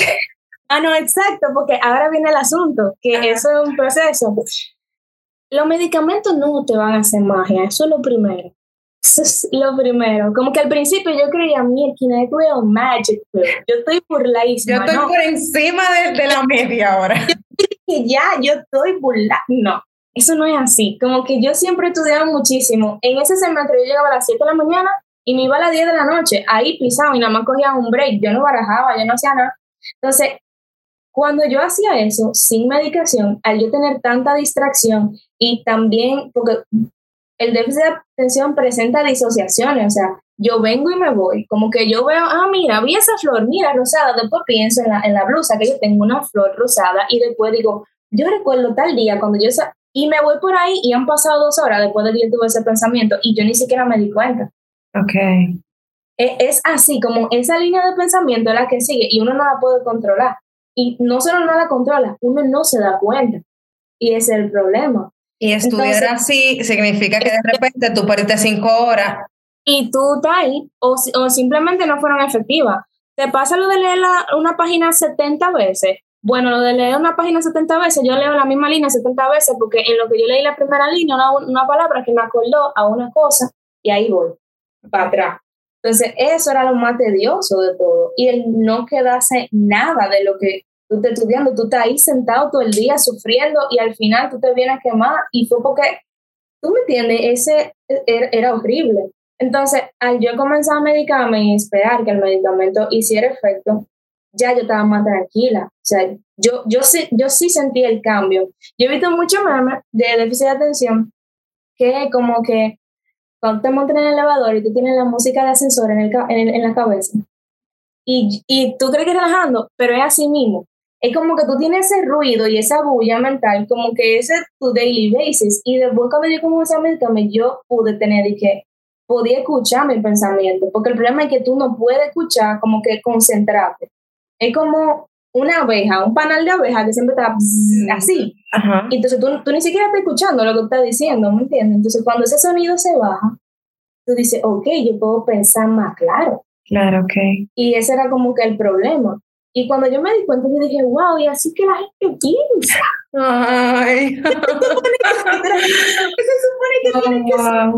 Ah, no, exacto, porque ahora viene el asunto, que eso es un proceso. Los medicamentos no te van a hacer magia, eso es lo primero. Eso es lo primero. Como que al principio yo creía, mira, no veo magic Yo estoy burladísima. Yo estoy por encima de, la media ahora. Yo ya, yo estoy burlada. No, eso no es así. Como que yo siempre he estudiado muchísimo. En ese semestre yo llegaba a las 7 de la mañana y me iba a las 10 de la noche, ahí pisado y nada más cogía un break. Yo no barajaba, yo no hacía nada. Entonces, cuando yo hacía eso sin medicación, al yo tener tanta distracción y también, porque el déficit de atención presenta disociaciones, o sea, yo vengo y me voy, como que yo veo, ah, mira, vi esa flor, mira, rosada, después pienso en la, en la blusa, que yo tengo una flor rosada, y después digo, yo recuerdo tal día cuando yo, y me voy por ahí y han pasado dos horas después de que yo tuve ese pensamiento y yo ni siquiera me di cuenta. Ok. Es, es así, como esa línea de pensamiento es la que sigue y uno no la puede controlar. Y no solo no la controla, uno no se da cuenta. Y ese es el problema. Y estudiar así significa que de repente tú perdiste cinco horas. Y tú estás ahí, o, o simplemente no fueron efectivas. Te pasa lo de leer una página 70 veces bueno, lo de leer una página 70 veces, yo leo la misma línea 70 veces porque en lo que yo leí la primera línea, una, una palabra que me acordó a una cosa y ahí voy, para atrás. Entonces, eso era lo más tedioso de todo. Y el no quedarse nada de lo que tú estás estudiando, tú estás ahí sentado todo el día sufriendo y al final tú te vienes a quemar y fue porque, tú me entiendes, ese era, era horrible. Entonces, al yo comenzar a medicarme y esperar que el medicamento hiciera efecto, ya yo estaba más tranquila. O sea, yo, yo, sí, yo sí sentí el cambio. Yo he visto muchos memes de déficit de atención que como que cuando te montas en el elevador y tú tienes la música de ascensor en, el, en, en la cabeza y, y tú crees que relajando, pero es así mismo. Es como que tú tienes ese ruido y esa bulla mental, como que ese es tu daily basis. Y después cuando yo comencé a medicarme, yo pude tener y que podía escuchar mi pensamiento, porque el problema es que tú no puedes escuchar como que concentrarte es como una abeja, un panal de abeja que siempre está así. Y entonces tú, tú, ni siquiera estás escuchando lo que estás diciendo, ¿me entiendes? Entonces cuando ese sonido se baja, tú dices, ok, yo puedo pensar más claro. Claro, ok. Y ese era como que el problema. Y cuando yo me di cuenta, yo dije, wow, y así que la gente piensa. Ay. se supone que tiene que ser.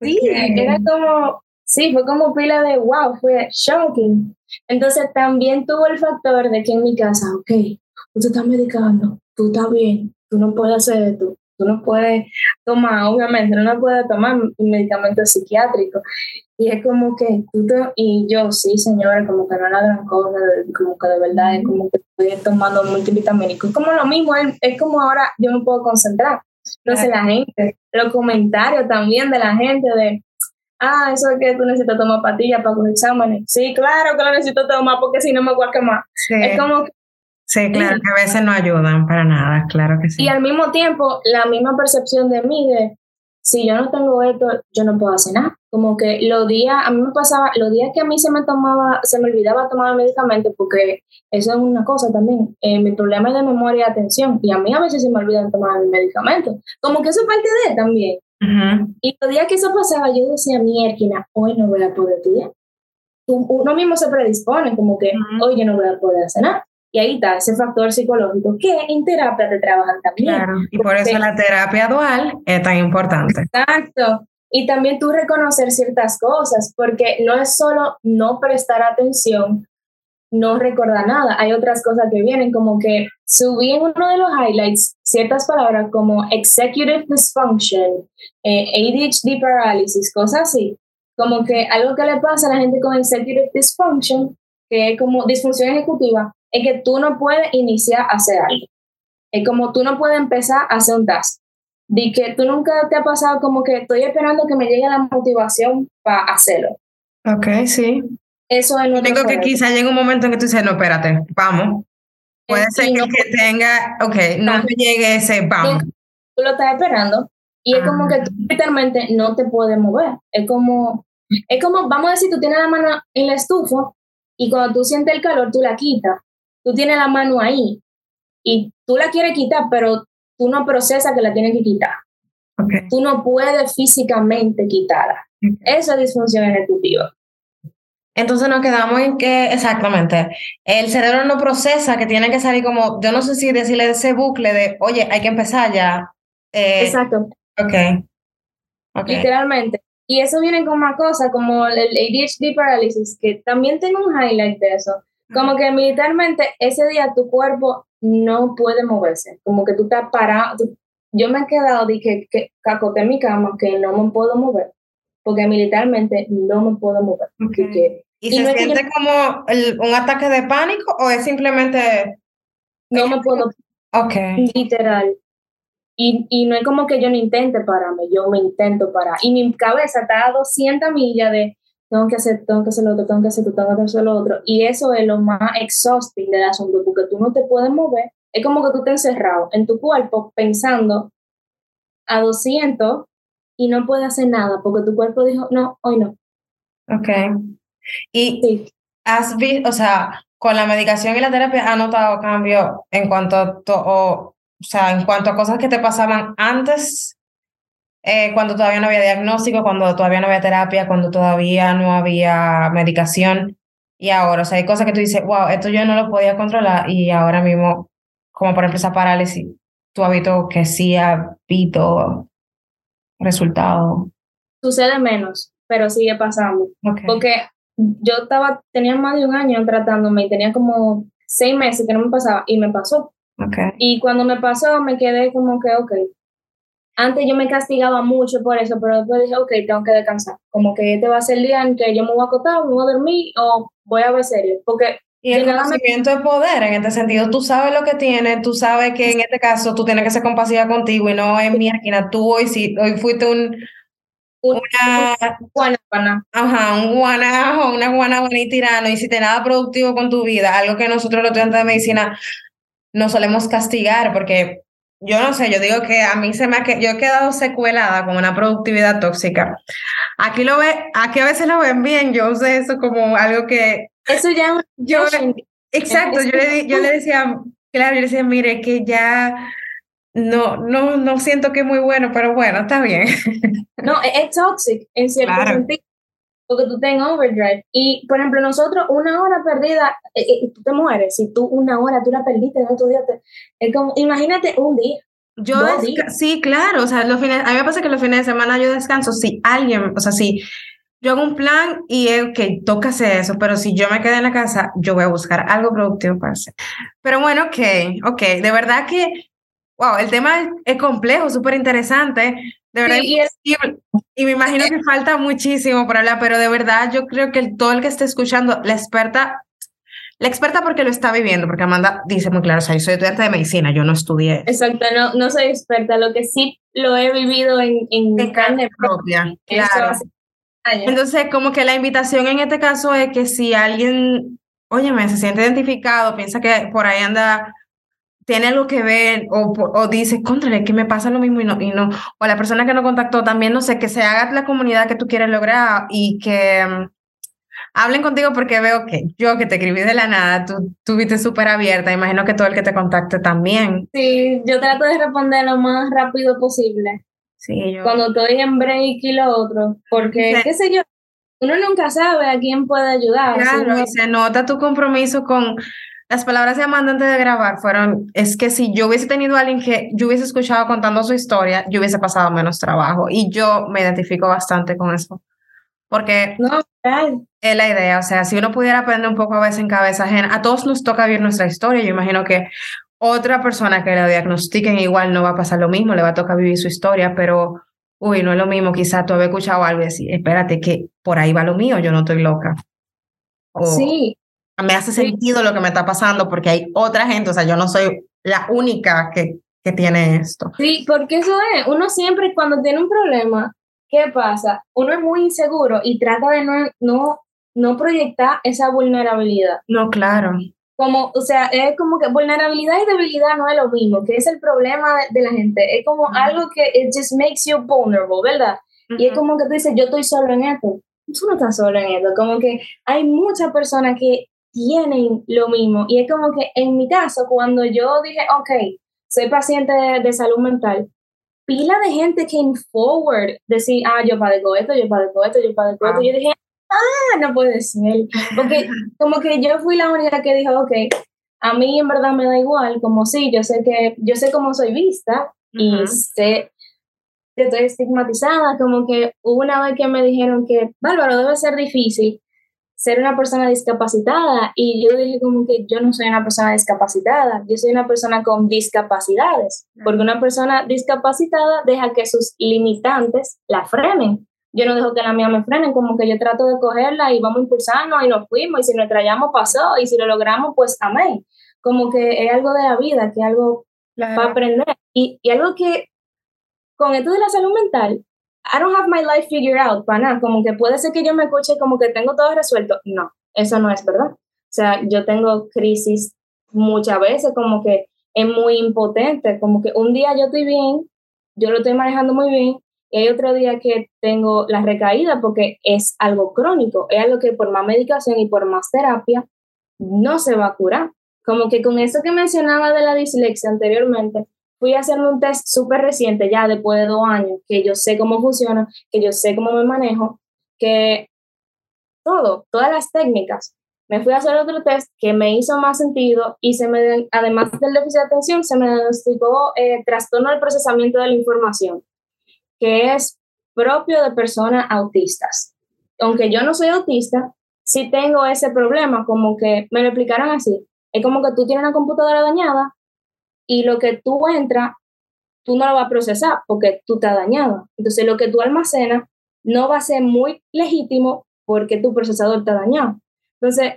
Sí, era como, sí, fue como pila de wow, fue shocking. Entonces también tuvo el factor de que en mi casa, ok, tú te estás medicando, tú estás bien, tú no puedes hacer esto, tú no puedes tomar, obviamente, no puedes tomar un medicamento psiquiátrico. Y es como que tú te, y yo, sí, señora, como que no es la gran cosa, como que de verdad es como que estoy tomando multivitamínicos. Como lo mismo, es, es como ahora yo me puedo concentrar. Entonces la gente, los comentarios también de la gente de, ah, eso es que tú necesitas tomar pastillas para los exámenes. Sí, claro que lo necesito tomar porque si no me voy a quemar. Sí. Es como Sí, claro, que a veces no ayudan para nada, claro que sí. Y al mismo tiempo, la misma percepción de mí de, si yo no tengo esto, yo no puedo hacer nada. Como que los días, a mí me pasaba, los días que a mí se me tomaba, se me olvidaba tomar el medicamento, porque eso es una cosa también, eh, mi problema es de memoria y atención, y a mí a veces se me olvida tomar el medicamento. Como que eso es parte de también. Y los días que eso pasaba, yo decía, mierda, hoy no voy a poder estudiar. Uno mismo se predispone, como que hoy yo no voy a poder hacer nada. Y ahí está ese factor psicológico que en terapia te trabajan también. Claro, y por eso la terapia dual es tan importante. Exacto. Y también tú reconocer ciertas cosas, porque no es solo no prestar atención, no recordar nada. Hay otras cosas que vienen, como que subí en uno de los highlights ciertas palabras como executive dysfunction, eh, ADHD paralysis, cosas así. Como que algo que le pasa a la gente con executive dysfunction, que es como disfunción ejecutiva, es que tú no puedes iniciar a hacer algo. Es como tú no puedes empezar a hacer un task. De que tú nunca te ha pasado como que estoy esperando que me llegue la motivación para hacerlo. Ok, sí. Eso es lo Tengo que quizá llegue un momento en que tú dices, no, espérate, vamos. Puede ser que, que tenga, ok, no me llegue ese vamos. Tú lo estás esperando y es como que tú ah. literalmente no te puedes mover. Es como, es como, vamos a decir, tú tienes la mano en la estufa y cuando tú sientes el calor, tú la quitas. Tú tienes la mano ahí y tú la quieres quitar, pero tú no procesas que la tienes que quitar. Okay. Tú no puedes físicamente quitarla. Esa es disfunción ejecutiva. Entonces nos quedamos en que, exactamente, el cerebro no procesa, que tiene que salir como, yo no sé si decirle ese bucle de, oye, hay que empezar ya. Eh, Exacto. Ok. okay. Literalmente. Y eso viene con más cosas, como el ADHD parálisis, que también tengo un highlight de eso. Como que militarmente ese día tu cuerpo no puede moverse, como que tú estás parado. yo me he quedado de que, que cacote mi cama, que no me puedo mover, porque militarmente no me puedo mover. ¿Y, se siente como un ataque de pánico o es simplemente... No me puedo... Ok. Literal. Y, y no es como que yo no intente pararme, yo me intento parar. Y mi cabeza está a 200 millas de tengo que hacer, tengo que hacer lo otro, tengo que hacer esto, tengo que hacer lo otro. Y eso es lo más exhausting del asunto, porque tú no te puedes mover. Es como que tú te encerrado en tu cuerpo pensando a 200 y no puedes hacer nada, porque tu cuerpo dijo, no, hoy no. Ok. Y has visto, o sea, con la medicación y la terapia, ¿has notado cambio en cuanto a, o, sea, en cuanto a cosas que te pasaban antes, eh, cuando todavía no había diagnóstico, cuando todavía no había terapia, cuando todavía no había medicación, y ahora. O sea, hay cosas que tú dices, wow, esto yo no lo podía controlar y ahora mismo, como por ejemplo esa parálisis, tú has visto que sí ha visto resultado. Sucede menos, pero sigue pasando. Porque yo estaba, tenía más de un año tratándome y tenía como seis meses que no me pasaba y me pasó. Okay. Y cuando me pasó me quedé como que, ok. Antes yo me castigaba mucho por eso, pero después dije, ok, tengo que descansar. Como que este va a ser el día en que yo me voy a acotar, me voy a dormir o voy a ver serio. Porque y el conocimiento de poder, en este sentido, tú sabes lo que tienes, tú sabes que en este caso tú tienes que ser compasiva contigo y no en mi esquina. Tú hoy, si, hoy fuiste un, una guanabana. Ajá, un guanajo, una guanabana y tirano, y si te nada productivo con tu vida, algo que nosotros los estudiantes de medicina no solemos castigar, porque yo no sé, yo digo que a mí se me ha que yo he quedado secuelada con una productividad tóxica. Aquí lo ve, aquí a veces lo ven bien, yo sé eso como algo que eso ya yo exacto, yo le, yo le decía, claro, yo le decía, mire que ya no, no, no siento que es muy bueno, pero bueno, está bien. No, es, toxic en cierto sentido, porque tú estás overdrive. Y, por ejemplo, nosotros, una hora perdida, eh, eh, tú te mueres. Si tú una hora, tú la perdiste en otro día, es como, imagínate un día. Yo, sí, claro, o sea, los fines, a mí me pasa que los fines de semana yo descanso, si alguien, o sea, si yo hago un plan y es que toca hacer eso, pero si yo me quedo en la casa, yo voy a buscar algo productivo para hacer. Pero bueno, ok, ok, de verdad que Wow, el tema es complejo, súper interesante. De verdad, y, y, me imagino que falta muchísimo para hablar, pero de verdad yo creo que todo el que esté escuchando, la experta, la experta porque lo está viviendo, porque Amanda dice muy claro, o sea, yo soy estudiante de medicina, yo no estudié. Exacto, no, no soy experta, lo que sí lo he vivido en, en carne propia. Claro. Entonces, como que la invitación en este caso es que si alguien, oye, me se siente identificado, piensa que por ahí anda tiene algo que ver o, o dice, contrale, que me pasa lo mismo y no, y no, o la persona que no contactó también, no sé, que se haga la comunidad que tú quieres lograr y que mm, hablen contigo porque veo que yo que te escribí de la nada, tú tuviste súper abierta, imagino que todo el que te contacte también. Sí, yo trato de responder lo más rápido posible. Sí, yo... Cuando estoy en break y lo otro, porque, qué sé yo, uno nunca sabe a quién puede ayudar. Claro, y se nota tu compromiso con las palabras de Amanda antes de grabar fueron, es que si yo hubiese tenido a alguien que yo hubiese escuchado contando su historia, yo hubiese pasado menos trabajo. Y yo me identifico bastante con eso. Porque no, es la idea, o sea, si uno pudiera aprender un poco a veces en cabeza ajena, a todos nos toca vivir nuestra historia. Yo imagino que otra persona que la diagnostiquen igual no va a pasar lo mismo, le va a tocar vivir su historia, pero, uy, no es lo mismo, quizá tú habías escuchado algo y decir, espérate, que por ahí va lo mío, yo no estoy loca. sí, me hace sentido lo que me está pasando porque hay otra gente, o sea, yo no soy la única que, que tiene esto. Sí, porque eso es, uno siempre cuando tiene un problema, ¿qué pasa? Uno es muy inseguro y trata de no, no, no proyectar esa vulnerabilidad. No, claro. Como, o sea, es como que vulnerabilidad y debilidad no es lo mismo, que es el problema de, la gente. Es como algo que it just makes you vulnerable, ¿verdad? Y es como que tú dices, yo estoy solo en esto. Tú no estás solo en esto. Como que hay muchas personas que tienen lo mismo. Y es como que en mi caso, cuando yo dije, ok, soy paciente de, salud mental, pila de gente came forward, decir, ah, yo padezco esto, yo padezco esto, yo padezco esto. Y yo dije, ah, no puede ser. Porque como que yo fui la única que dijo, ok, a mí en verdad me da igual, como sí, yo sé que, yo sé cómo soy vista y sé que estoy estigmatizada, como que una vez que me dijeron que, Bárbaro, debe ser difícil ser una persona discapacitada y yo dije como que yo no soy una persona discapacitada, yo soy una persona con discapacidades, porque una persona discapacitada deja que sus limitantes la frenen. Yo no dejo que la mía me frenen, como que yo trato de cogerla y vamos impulsando y nos fuimos y si nos traíamos pasó y si lo logramos pues amén. Como que es algo de la vida, que es algo para aprender. Y, y algo que con esto de la salud mental, I don't have my life figured out, para como que puede ser que yo me escuche como que tengo todo resuelto. No, eso no es verdad. O sea, yo tengo crisis muchas veces, como que es muy impotente, como que un día yo estoy bien, yo lo estoy manejando muy bien, y hay otro día que tengo la recaída porque es algo crónico, es algo que por más medicación y por más terapia no se va a curar. Como que con eso que mencionaba de la dislexia anteriormente, fui a hacerme un test súper reciente, ya después de dos años, que yo sé cómo funciona, que yo sé cómo me manejo, que todo, todas las técnicas me fui a hacer otro test que me hizo más sentido y se me, además del déficit de atención, se me diagnosticó eh, trastorno del procesamiento de la información, que es propio de personas autistas. Aunque yo no soy autista, sí tengo ese problema, como que me lo explicaron así. Es como que tú tienes una computadora dañada y lo que tú entras, tú no lo vas a procesar porque tú estás dañado. Entonces, lo que tú almacenas no va a ser muy legítimo porque tu procesador está dañado. Entonces,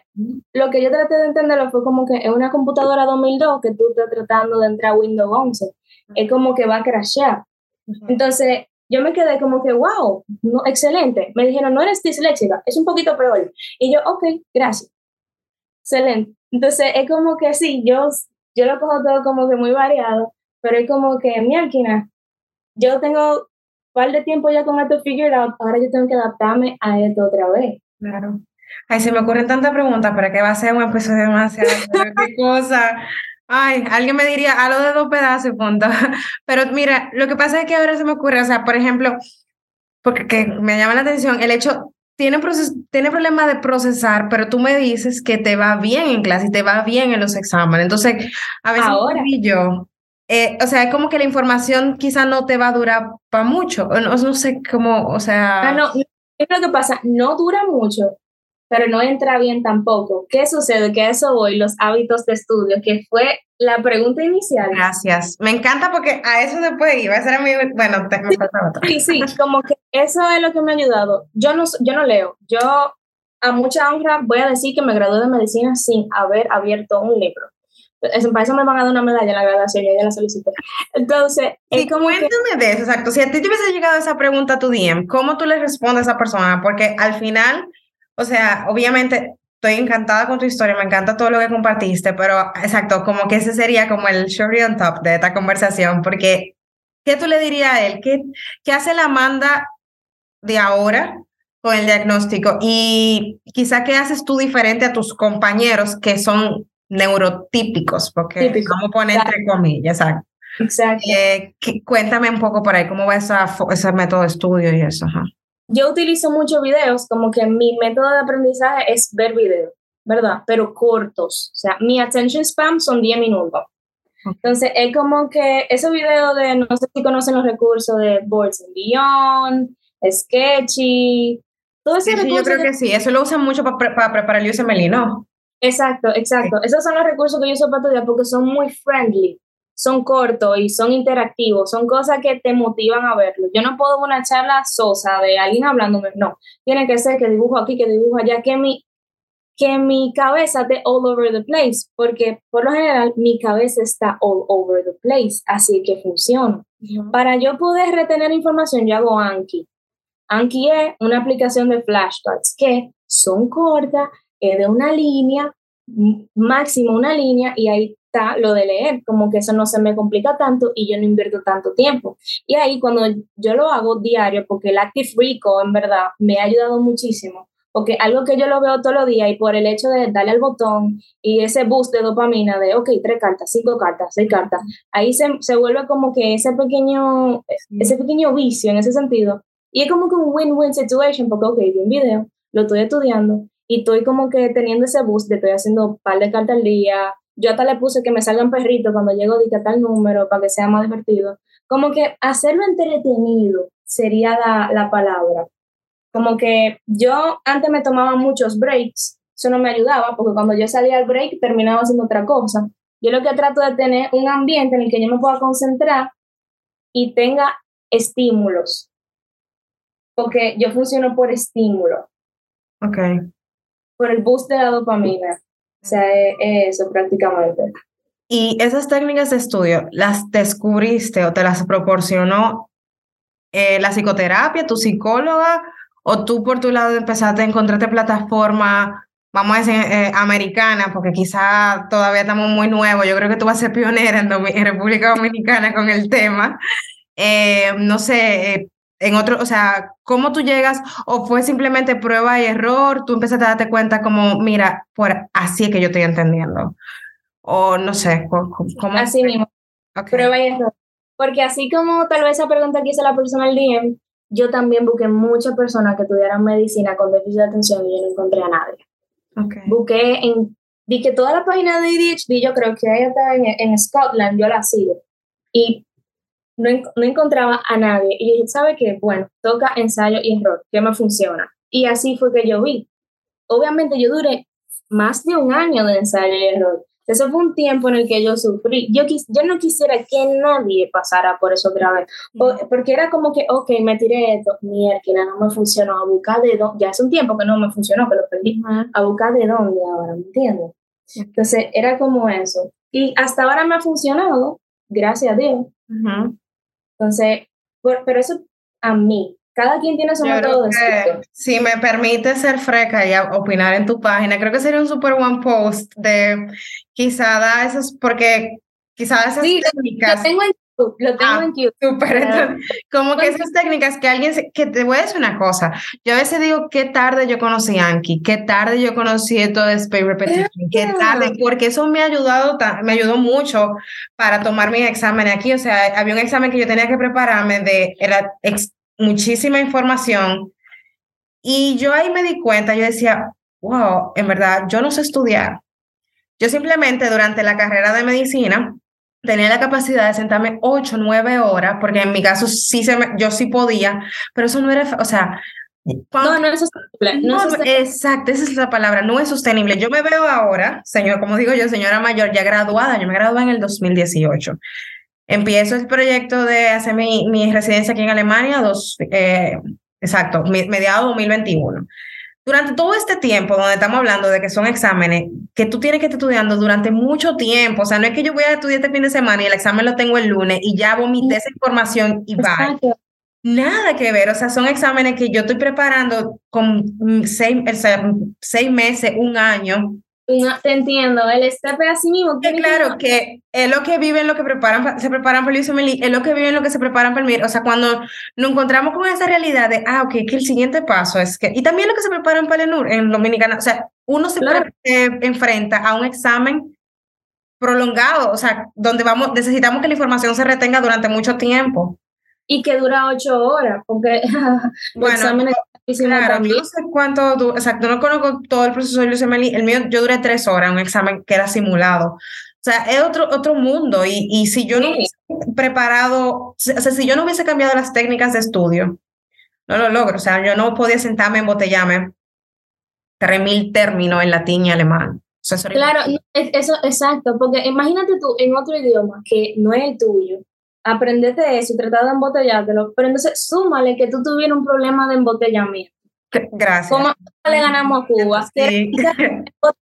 lo que yo traté de entenderlo fue como que es una computadora 2002 que tú estás tratando de entrar a Windows 11. Es como que va a crashear. Entonces, yo me quedé como que, wow, no, excelente. Me dijeron, no eres disléxica, es un poquito peor. Y yo, ok, gracias. Excelente. Entonces, es como que sí, yo, yo lo cojo todo como que muy variado, pero es como que, mi alquina, yo tengo un par de tiempo ya con esto figured out, ahora yo tengo que adaptarme a esto otra vez. Claro. Ay, se me ocurren tantas preguntas, pero que va a ser un episodio demasiado. ¿Qué cosa? Ay, alguien me diría, lo de dos pedazos, punto. Pero mira, lo que pasa es que ahora se me ocurre, o sea, por ejemplo, porque que me llama la atención, el hecho, tiene, proces tiene problema de procesar, pero tú me dices que te va bien en clase y te va bien en los exámenes. Entonces, a veces ahora. yo, eh, o sea, es como que la información quizá no te va a durar para mucho, no, no sé cómo, o sea... Ah, no, es lo que pasa, no dura mucho, pero no entra bien tampoco. ¿Qué sucede? Que eso voy, los hábitos de estudio, que fue la pregunta inicial. Gracias. Me encanta porque a eso después iba a ser a mí, bueno, te, me falta otra. Sí, sí, como que eso es lo que me ha ayudado. Yo no, yo no leo, yo a mucha honra voy a decir que me gradué de medicina sin haber abierto un libro. Eso, para eso me van a dar una medalla en la graduación, ya la solicité. Entonces, sí, como cuéntame de eso, exacto. Si a ti te hubiese llegado esa pregunta a tu DM, ¿cómo tú le respondes a esa persona? Porque al final o sea, obviamente estoy encantada con tu historia, me encanta todo lo que compartiste, pero exacto, como que ese sería como el cherry on top de esta conversación, porque ¿qué tú le dirías a él? ¿Qué, qué hace la Amanda de ahora con el diagnóstico? Y quizá qué haces tú diferente a tus compañeros que son neurotípicos, porque vamos a poner entre comillas, exacto. Exacto. Eh, cuéntame un poco por ahí, ¿cómo va esa, ese método de estudio y eso? Ajá yo utilizo muchos videos, como que mi método de aprendizaje es ver videos, ¿verdad? Pero cortos. O sea, mi attention spam son 10 minutos. Entonces, es como que esos videos de, no sé si conocen los recursos de Boards and Beyond, Sketchy, todo ese sí, yo creo que sí, eso lo usan mucho para, para preparar el USMLE, ¿no? Exacto, exacto. Esos son los recursos que yo uso para estudiar porque son muy friendly son cortos y son interactivos, son cosas que te motivan a verlo. Yo no puedo una charla sosa de alguien hablándome, no. Tiene que ser que dibujo aquí, que dibujo allá, que mi, que mi cabeza esté all over the place, porque por lo general mi cabeza está all over the place, así que funciona. Para yo poder retener información, yo hago Anki. Anki es una aplicación de flashcards que son cortas, es de una línea, máximo una línea, y ahí lo de leer, como que eso no se me complica tanto y yo no invierto tanto tiempo. Y ahí cuando yo lo hago diario, porque el Active Rico en verdad me ha ayudado muchísimo, porque algo que yo lo veo todos los días y por el hecho de darle al botón y ese boost de dopamina de, ok, tres cartas, cinco cartas, seis cartas, ahí se, se vuelve como que ese pequeño, ese pequeño vicio en ese sentido. Y es como que un win-win situation, porque, ok, vi un video, lo estoy estudiando y estoy como que teniendo ese boost de estoy haciendo un par de cartas al día, yo hasta le puse que me salgan perritos cuando llego a tal número para que sea más divertido. Como que hacerlo entretenido sería la, la palabra. Como que yo antes me tomaba muchos breaks, eso no me ayudaba porque cuando yo salía al break terminaba haciendo otra cosa. Yo lo que trato de tener un ambiente en el que yo me pueda concentrar y tenga estímulos. Porque yo funciono por estímulo. Ok. Por el boost de la dopamina. O sea, eso prácticamente. ¿Y esas técnicas de estudio las descubriste o te las proporcionó eh, la psicoterapia, tu psicóloga, o tú por tu lado empezaste a encontrarte plataforma, vamos a decir, eh, americana, porque quizá todavía estamos muy nuevos, yo creo que tú vas a ser pionera en, República Dominicana con el tema. Eh, no sé, en otro, o sea, ¿cómo tú llegas? ¿O fue simplemente prueba y error? ¿Tú empezaste a darte cuenta como, mira, por así es que yo estoy entendiendo? O no sé, ¿cómo? Así mismo, prueba y error. Porque así como tal vez esa pregunta que hizo la persona al DM, yo también busqué muchas personas que tuvieran medicina con déficit de atención y yo no encontré a nadie. Busqué en, di que toda la página de ADHD, yo creo que ella está en, en Scotland, yo la sigo. Y no, no, encontraba a nadie. Y dije, ¿sabe qué? Bueno, toca ensayo y error, que me funciona. Y así fue que yo vi. Obviamente yo duré más de un año de ensayo y error. Eso fue un tiempo en el que yo sufrí. Yo, yo no quisiera que nadie pasara por eso otra vez, porque era como que, ok, me tiré esto, mierda, no me funcionó, a buscar de dónde, ya hace un tiempo que no me funcionó, que lo perdí, a buscar de dónde ahora, ¿me entiendes? Entonces era como eso. Y hasta ahora me ha funcionado, gracias a Dios. Entonces, pero eso a mí, cada quien tiene su método de estudio. Si me permite ser freca y opinar en tu página, creo que sería un super buen post de quizá da esos, porque quizá esas técnicas. Lo tengo en lo tengo ah, en YouTube. Super, como que esas técnicas que alguien, que te voy a decir una cosa, yo a veces digo, qué tarde yo conocí Anki, qué tarde yo conocí esto de Space Repetition, qué tarde, porque eso me ha ayudado, me ayudó mucho para tomar mis exámenes aquí, o sea, había un examen que yo tenía que prepararme de, era muchísima información. Y yo ahí me di cuenta, yo decía, wow, en verdad, yo no sé estudiar. Yo simplemente durante la carrera de medicina tenía la capacidad de sentarme ocho, nueve horas, porque en mi caso sí se me, yo sí podía, pero eso no era, o sea, no, no es sostenible. No, exacto, esa es la palabra, no es sostenible. Yo me veo ahora, señor, como digo yo, señora mayor, ya graduada, yo me gradué en el 2018 empiezo el proyecto de hacer mi, mi residencia aquí en Alemania, dos, eh, exacto, mediado 2021. Durante todo este tiempo donde estamos hablando de que son exámenes que tú tienes que estar estudiando durante mucho tiempo, o sea, no es que yo voy a estudiar este fin de semana y el examen lo tengo el lunes y ya vomité esa información y va. Nada que ver, o sea, son exámenes que yo estoy preparando con seis, seis meses, un año, te entiendo, el estape así mismo. Que claro, que es lo que viven, lo que preparan, se preparan para el es lo que viven, lo que se preparan para el MIR. O sea, cuando nos encontramos con esa realidad de, ah, ok, que el siguiente paso es que, y también lo que se preparan para el ENUR en Dominicana, o sea, uno se enfrenta a un examen prolongado, o sea, donde vamos, necesitamos que la información se retenga durante mucho tiempo. Y que dura ocho horas, porque bueno, Claro, no sé cuánto, exacto, no conozco todo el proceso de Lucemelí, el mío yo duré tres horas, un examen que era simulado. O sea, es otro, otro mundo y, y si yo no hubiese preparado, o sea, si yo no hubiese cambiado las técnicas de estudio, no lo logro. O sea, yo no podía sentarme, embotellarme tres mil términos en latín y alemán. claro, eso, exacto, porque imagínate tú en otro idioma que no es el tuyo, aprendete eso y tratar de embotellártelo, pero entonces súmale que tú tuvieras un problema de embotellamiento. Gracias. ¿Cómo le ganamos a Cuba? Sí.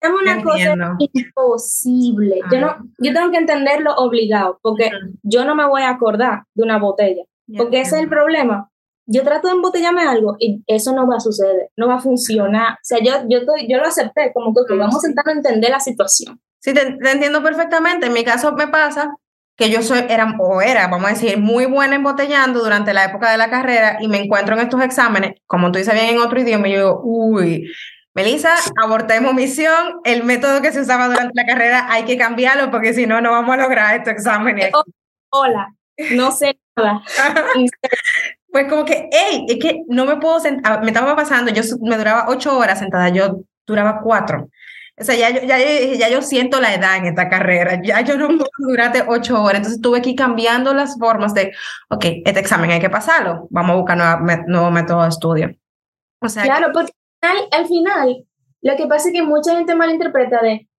Es una cosa imposible. Yo, no, yo tengo que entenderlo obligado, porque yo no me voy a acordar de una botella, porque ese es el problema. Yo trato de embotellarme algo y eso no va a suceder, no va a funcionar. O sea, yo, yo, yo lo acepté, como que vamos a sentar a entender la situación. Sí, te entiendo perfectamente. En mi caso me pasa que yo soy, era, o era, vamos a decir, muy buena embotellando durante la época de la carrera y me encuentro en estos exámenes, como tú dices bien en otro idioma, y yo digo, uy, Melissa, abortemos misión, el método que se usaba durante la carrera hay que cambiarlo porque si no, no vamos a lograr estos exámenes. Hola, no sé nada. pues como que, hey, es que no me puedo sentar, me estaba pasando, yo me duraba ocho horas sentada, yo duraba cuatro. O sea, ya, ya, ya yo siento la edad en esta carrera, ya yo no puedo durarte ocho horas, entonces tuve que ir cambiando las formas de, ok, este examen hay que pasarlo, vamos a buscar nuevo, nuevo método de estudio. O sea, claro, porque al, final lo que pasa es que mucha gente malinterpreta de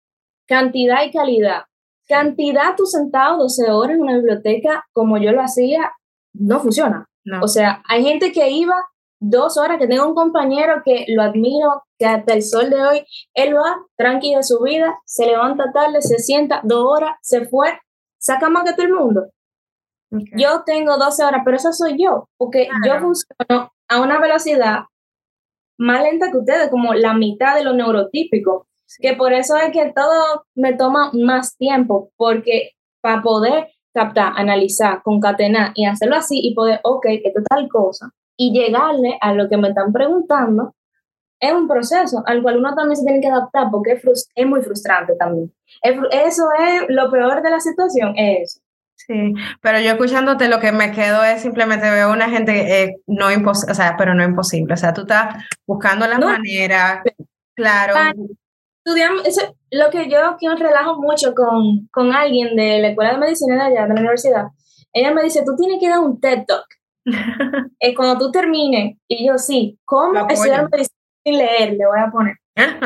cantidad y calidad. Cantidad, tú sentado 12 horas en una biblioteca, como yo lo hacía, no funciona. O sea, hay gente que iba dos horas, que tengo un compañero que lo admiro, que hasta el sol de hoy, él va tranquilo de su vida, se levanta tarde, se sienta dos horas, se fue, saca más que todo el mundo. Yo tengo 12 horas, pero eso soy yo, porque yo funciono a una velocidad más lenta que ustedes, como la mitad de lo neurotípico, que por eso es que todo me toma más tiempo, porque para poder captar, analizar, concatenar y hacerlo así y poder, ok, esto es tal cosa, y llegarle a lo que me están preguntando es un proceso al cual uno también se tiene que adaptar porque es, es muy frustrante también. eso es lo peor de la situación, es Sí, pero yo escuchándote lo que me quedo es simplemente veo una gente eh, no imposible, o sea, pero no imposible, o sea, tú estás buscando la manera, claro, estudiamos, eso, lo que yo que relajo mucho con, con alguien de la escuela de medicina de allá, de la universidad, ella me dice, tú tienes que dar un TED Talk. eh, cuando tú termines, y yo sí, ¿cómo estudiar medicina sin leer? Le voy a poner.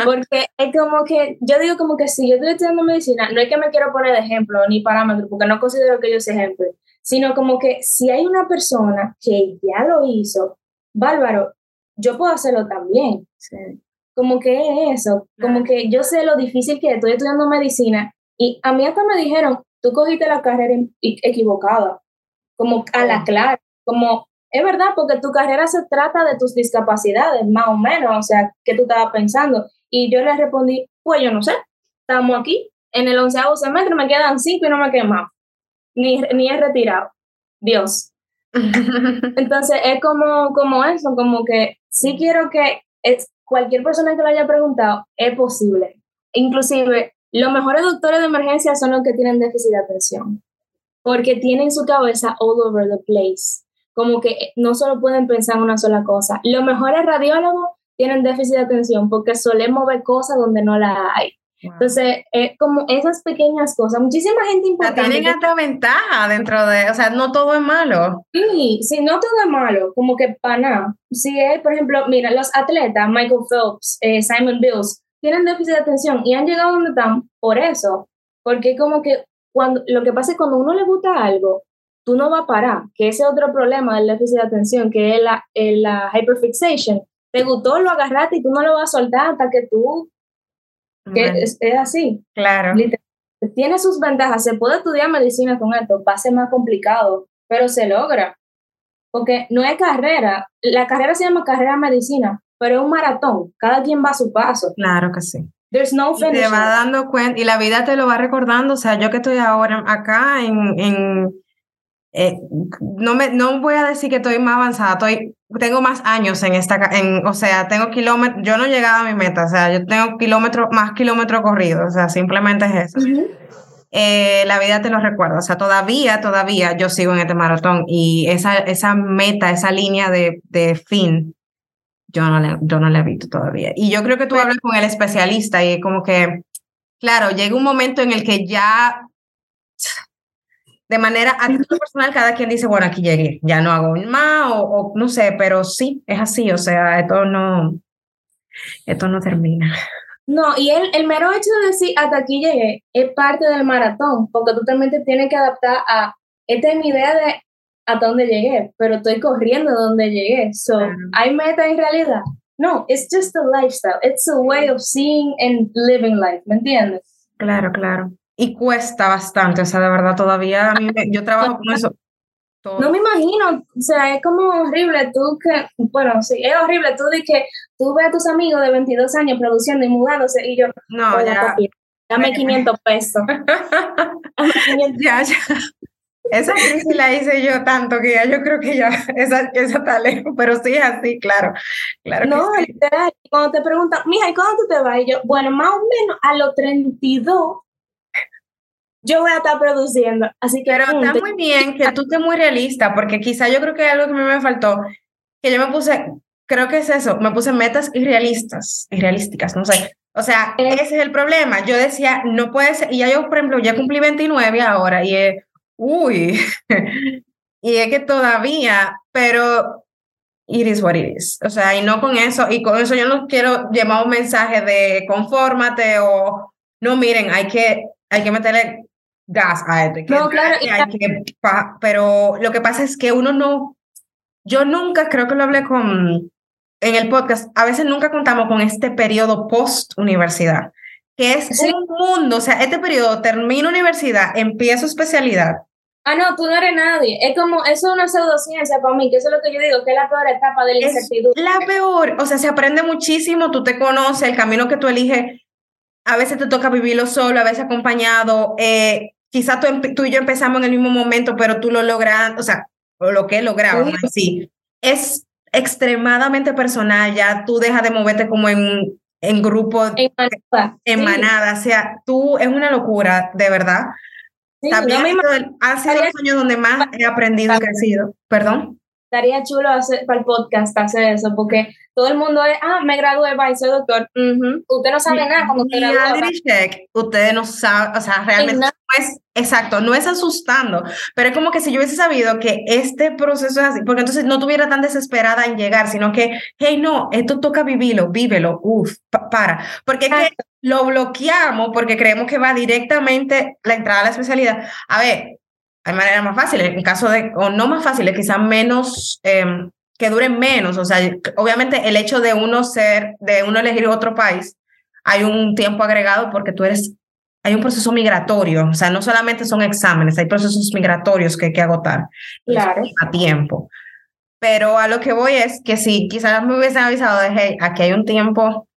Porque es como que, yo digo como que si yo estoy estudiando medicina, no es que me quiero poner de ejemplo ni parámetro, porque no considero que yo sea ejemplo, sino como que si hay una persona que ya lo hizo, bárbaro, yo puedo hacerlo también. Como que es eso, como que yo sé lo difícil que estoy estudiando medicina y a mí hasta me dijeron, tú cogiste la carrera equivocada, como a la clara, como es verdad, porque tu carrera se trata de tus discapacidades, más o menos, o sea, ¿qué tú estabas pensando? Y yo le respondí, pues yo no sé, estamos aquí, en el onceavo semestre me quedan cinco y no me quedan ni, ni he retirado, Dios. Entonces es como, como eso, como que sí quiero que es, cualquier persona que lo haya preguntado, es posible. Inclusive, los mejores doctores de emergencia son los que tienen déficit de atención, porque tienen su cabeza all over the place como que no solo pueden pensar en una sola cosa. Los mejores radiólogos tienen déficit de atención porque solemos ver cosas donde no la hay. Entonces, es como esas pequeñas cosas, muchísima gente importante. tienen hasta ventaja dentro de, o sea, no todo es malo. Sí, sí, no todo es malo, como que para nada. Si es, por ejemplo, mira, los atletas, Michael Phelps, eh, Simon Bills, tienen déficit de atención y han llegado donde están por eso, porque como que cuando, lo que pasa es cuando uno le gusta algo, tú no vas a parar, que ese es otro problema del déficit de atención, que es la, la hyperfixation. Te gustó, lo agarraste y tú no lo vas a soltar hasta que tú, que es, así. Claro. Tiene sus ventajas, se puede estudiar medicina con esto, va a ser más complicado, pero se logra. Porque no es carrera, la carrera se llama carrera medicina, pero es un maratón, cada quien va a su paso. Claro que sí. There's no finish. Te va dando cuenta y la vida te lo va recordando. O sea, yo que estoy ahora acá en, en eh, no, me, no voy a decir que estoy más avanzada, estoy, tengo más años en esta, en, o sea, tengo kilómetros, yo no he llegado a mi meta, o sea, yo tengo kilómetros, más kilómetros corridos, o sea, simplemente es eso. Eh, la vida te lo recuerda, o sea, todavía, todavía yo sigo en este maratón y esa, esa meta, esa línea de, de fin, yo no, le, yo no la he visto todavía. Y yo creo que tú hablas con el especialista y como que, claro, llega un momento en el que ya de manera a título personal, cada quien dice, bueno, aquí llegué, ya no hago más, o, no sé, pero sí, es así, o sea, esto no, esto no termina. No, y el, el mero hecho de decir, hasta aquí llegué, es parte del maratón, porque tú también te tienes que adaptar a, esta es mi idea de a dónde llegué, pero estoy corriendo donde llegué. So, ¿hay meta en realidad? No, it's just a lifestyle. It's a way of seeing and living life, ¿me entiendes? Claro, claro y cuesta bastante, o sea, de verdad todavía a mí yo trabajo con eso. No me imagino, o sea, es como horrible tú que, bueno, sí, es horrible tú de que tú ves a tus amigos de 22 años produciendo y mudándose y yo, no, ya. Dame 500 pesos. Ya, ya. Esa crisis la hice yo tanto que ya yo creo que ya esa, esa está lejos, pero sí es así, claro. claro no, literal, cuando te preguntan, mija, ¿y cuándo tú te vas? Y yo, bueno, más o menos a los 32 yo voy a estar produciendo. Así que. Pero está muy bien que tú estés muy realista, porque quizá yo creo que algo que a mí me faltó, que yo me puse, creo que es eso, me puse metas irrealistas, irrealísticas, no sé. O sea, eh. ese es el problema. Yo decía, no puede ser, y ya yo, por ejemplo, ya cumplí 29 ahora, y es, uy, y es que todavía, pero it is what it is. O sea, y no con eso, y con eso yo no quiero llevar un mensaje de confórmate o no, miren, hay que, hay que meterle gas a esto. no, claro. pero lo que pasa es que uno no, yo nunca, creo que lo hablé con, en el podcast, a veces nunca contamos con este periodo post-universidad, que es un mundo, o sea, este periodo termina universidad, empiezo especialidad. Ah, no, tú no eres nadie. Es como, eso es una pseudociencia para mí, que eso es lo que yo digo, que es la peor etapa de la incertidumbre. La peor, o sea, se aprende muchísimo, tú te conoces, el camino que tú eliges, a veces te toca vivirlo solo, a veces acompañado, eh, quizá tú, y yo empezamos en el mismo momento, pero tú lo logras, o sea, lo que logramos, sí. Es extremadamente personal, ya tú dejas de moverte como en, en grupo, en manada, en manada. o sea, tú es una locura, de verdad. También han sido los años donde más he aprendido y crecido. ¿Perdón? Estaría chulo hacer, para el podcast hacer eso, porque todo el mundo es, ah, me gradué, bye, soy doctor. Usted no sabe nada como que graduó. Ustedes no saben, o sea, realmente no es, exacto, no es asustando, pero es como que si yo hubiese sabido que este proceso es así, porque entonces no tuviera tan desesperada en llegar, sino que, hey, no, esto toca vivirlo, vívelo, uff, para, porque es que lo bloqueamos porque creemos que va directamente la entrada a la especialidad. A ver, hay maneras más fáciles, en caso de, o no más fáciles, quizás menos, em, que duren menos. O sea, obviamente el hecho de uno ser, de uno elegir otro país, hay un tiempo agregado porque tú eres, hay un proceso migratorio. O sea, no solamente son exámenes, hay procesos migratorios que hay que agotar. Claro. A tiempo. Pero a lo que voy es que si quizás me hubiesen avisado de, hey, aquí hay un tiempo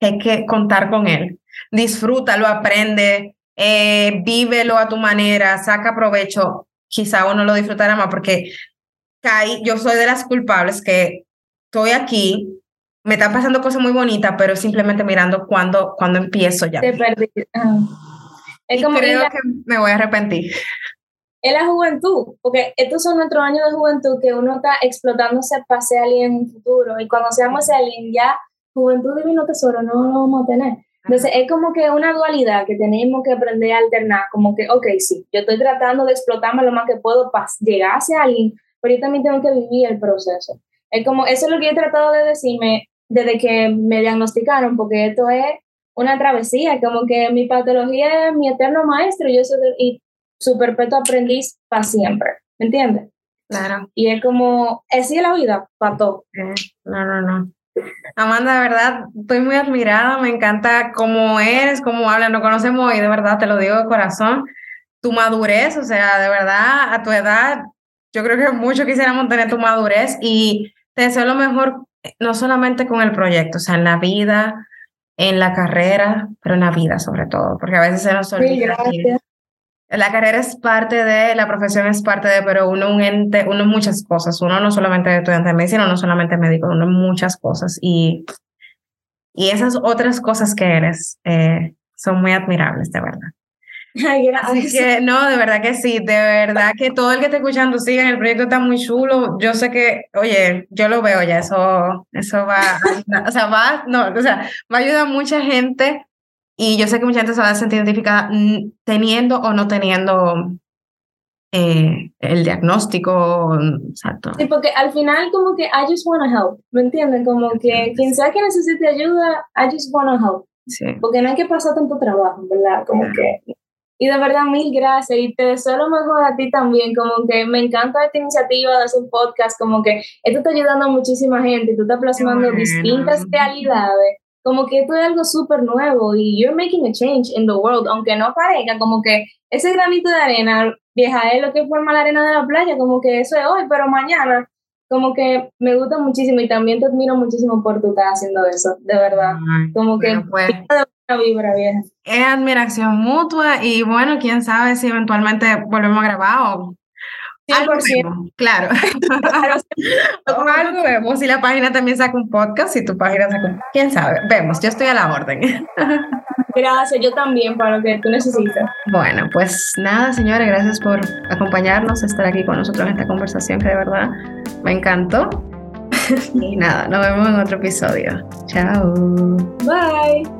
hay que contar con él. Disfrútalo, aprende, eh, vívelo a tu manera, saca provecho, quizá uno lo disfrutará más porque caí, yo soy de las culpables que estoy aquí, me están pasando cosas muy bonitas, pero simplemente mirando cuando, cuando empiezo ya. Te perdí. Es como creo que me voy a arrepentir. Es la juventud, porque estos son nuestros años de juventud que uno está explotándose para ser alguien en un futuro y cuando seamos alguien ya, juventud divino tesoro, no lo vamos a tener. Entonces, es como que una dualidad que tenemos que aprender a alternar, como que, ok, sí, yo estoy tratando de explotarme lo más que puedo para llegar hacia alguien, pero yo también tengo que vivir el proceso. Es como, eso es lo que he tratado de decirme desde que me diagnosticaron, porque esto es una travesía, como que mi patología es mi eterno maestro, yo soy y su perpetuo aprendiz para siempre, ¿me entiendes? Claro. Y es como, es la vida, para todo. No, no, no. Amanda, de verdad, estoy muy admirada, me encanta cómo eres, cómo hablas, no conocemos y de verdad te lo digo de corazón, tu madurez, o sea, de verdad, a tu edad, yo creo que muchos quisiéramos tener tu madurez y te deseo lo mejor, no solamente con el proyecto, o sea, en la vida, en la carrera, pero en la vida sobre todo, porque a veces se nos olvida. La carrera es parte de, la profesión es parte de, pero uno un ente, uno muchas cosas. Uno no solamente estudiante de medicina, no solamente médico, uno muchas cosas. Y, y esas otras cosas que eres eh, son muy admirables, de verdad. Ay, gracias. que, no, de verdad que sí, de verdad que todo el que esté escuchando siga, el proyecto está muy chulo. Yo sé que, oye, yo lo veo ya, eso, eso va, o sea, va, no, o sea, va a ayudar a mucha gente y yo sé que mucha gente se va a sentir identificada teniendo o no teniendo eh, el diagnóstico exacto. Sí, porque al final como que I just wanna help, ¿me entienden? Como que quien sea que necesite ayuda, I just wanna help. Sí. Porque no hay que pasar tanto trabajo, ¿verdad? Como que... Y de verdad, mil gracias. Y te deseo lo mejor a ti también. Como que me encanta esta iniciativa de hacer un podcast. Como que esto está ayudando a muchísima gente. Tú estás plasmando distintas realidades como que esto es algo súper nuevo y you're making a change in the world, aunque no parezca, como que ese granito de arena, vieja, es lo que forma la arena de la playa, como que eso es hoy, pero mañana, como que me gusta muchísimo y también te admiro muchísimo por tu estar haciendo eso, de verdad, como que pues, vibra, vieja. Es admiración mutua y bueno, quién sabe si eventualmente volvemos a grabar o algo vemos, claro. algo vemos. Si la página también saca un podcast, si tu página saca un... ¿Quién sabe? Vemos, yo estoy a la orden. Gracias, yo también, para lo que tú necesitas. Bueno, pues nada, señores, gracias por acompañarnos, estar aquí con nosotros en esta conversación que de verdad me encantó. y nada, nos vemos en otro episodio. Chao. Bye.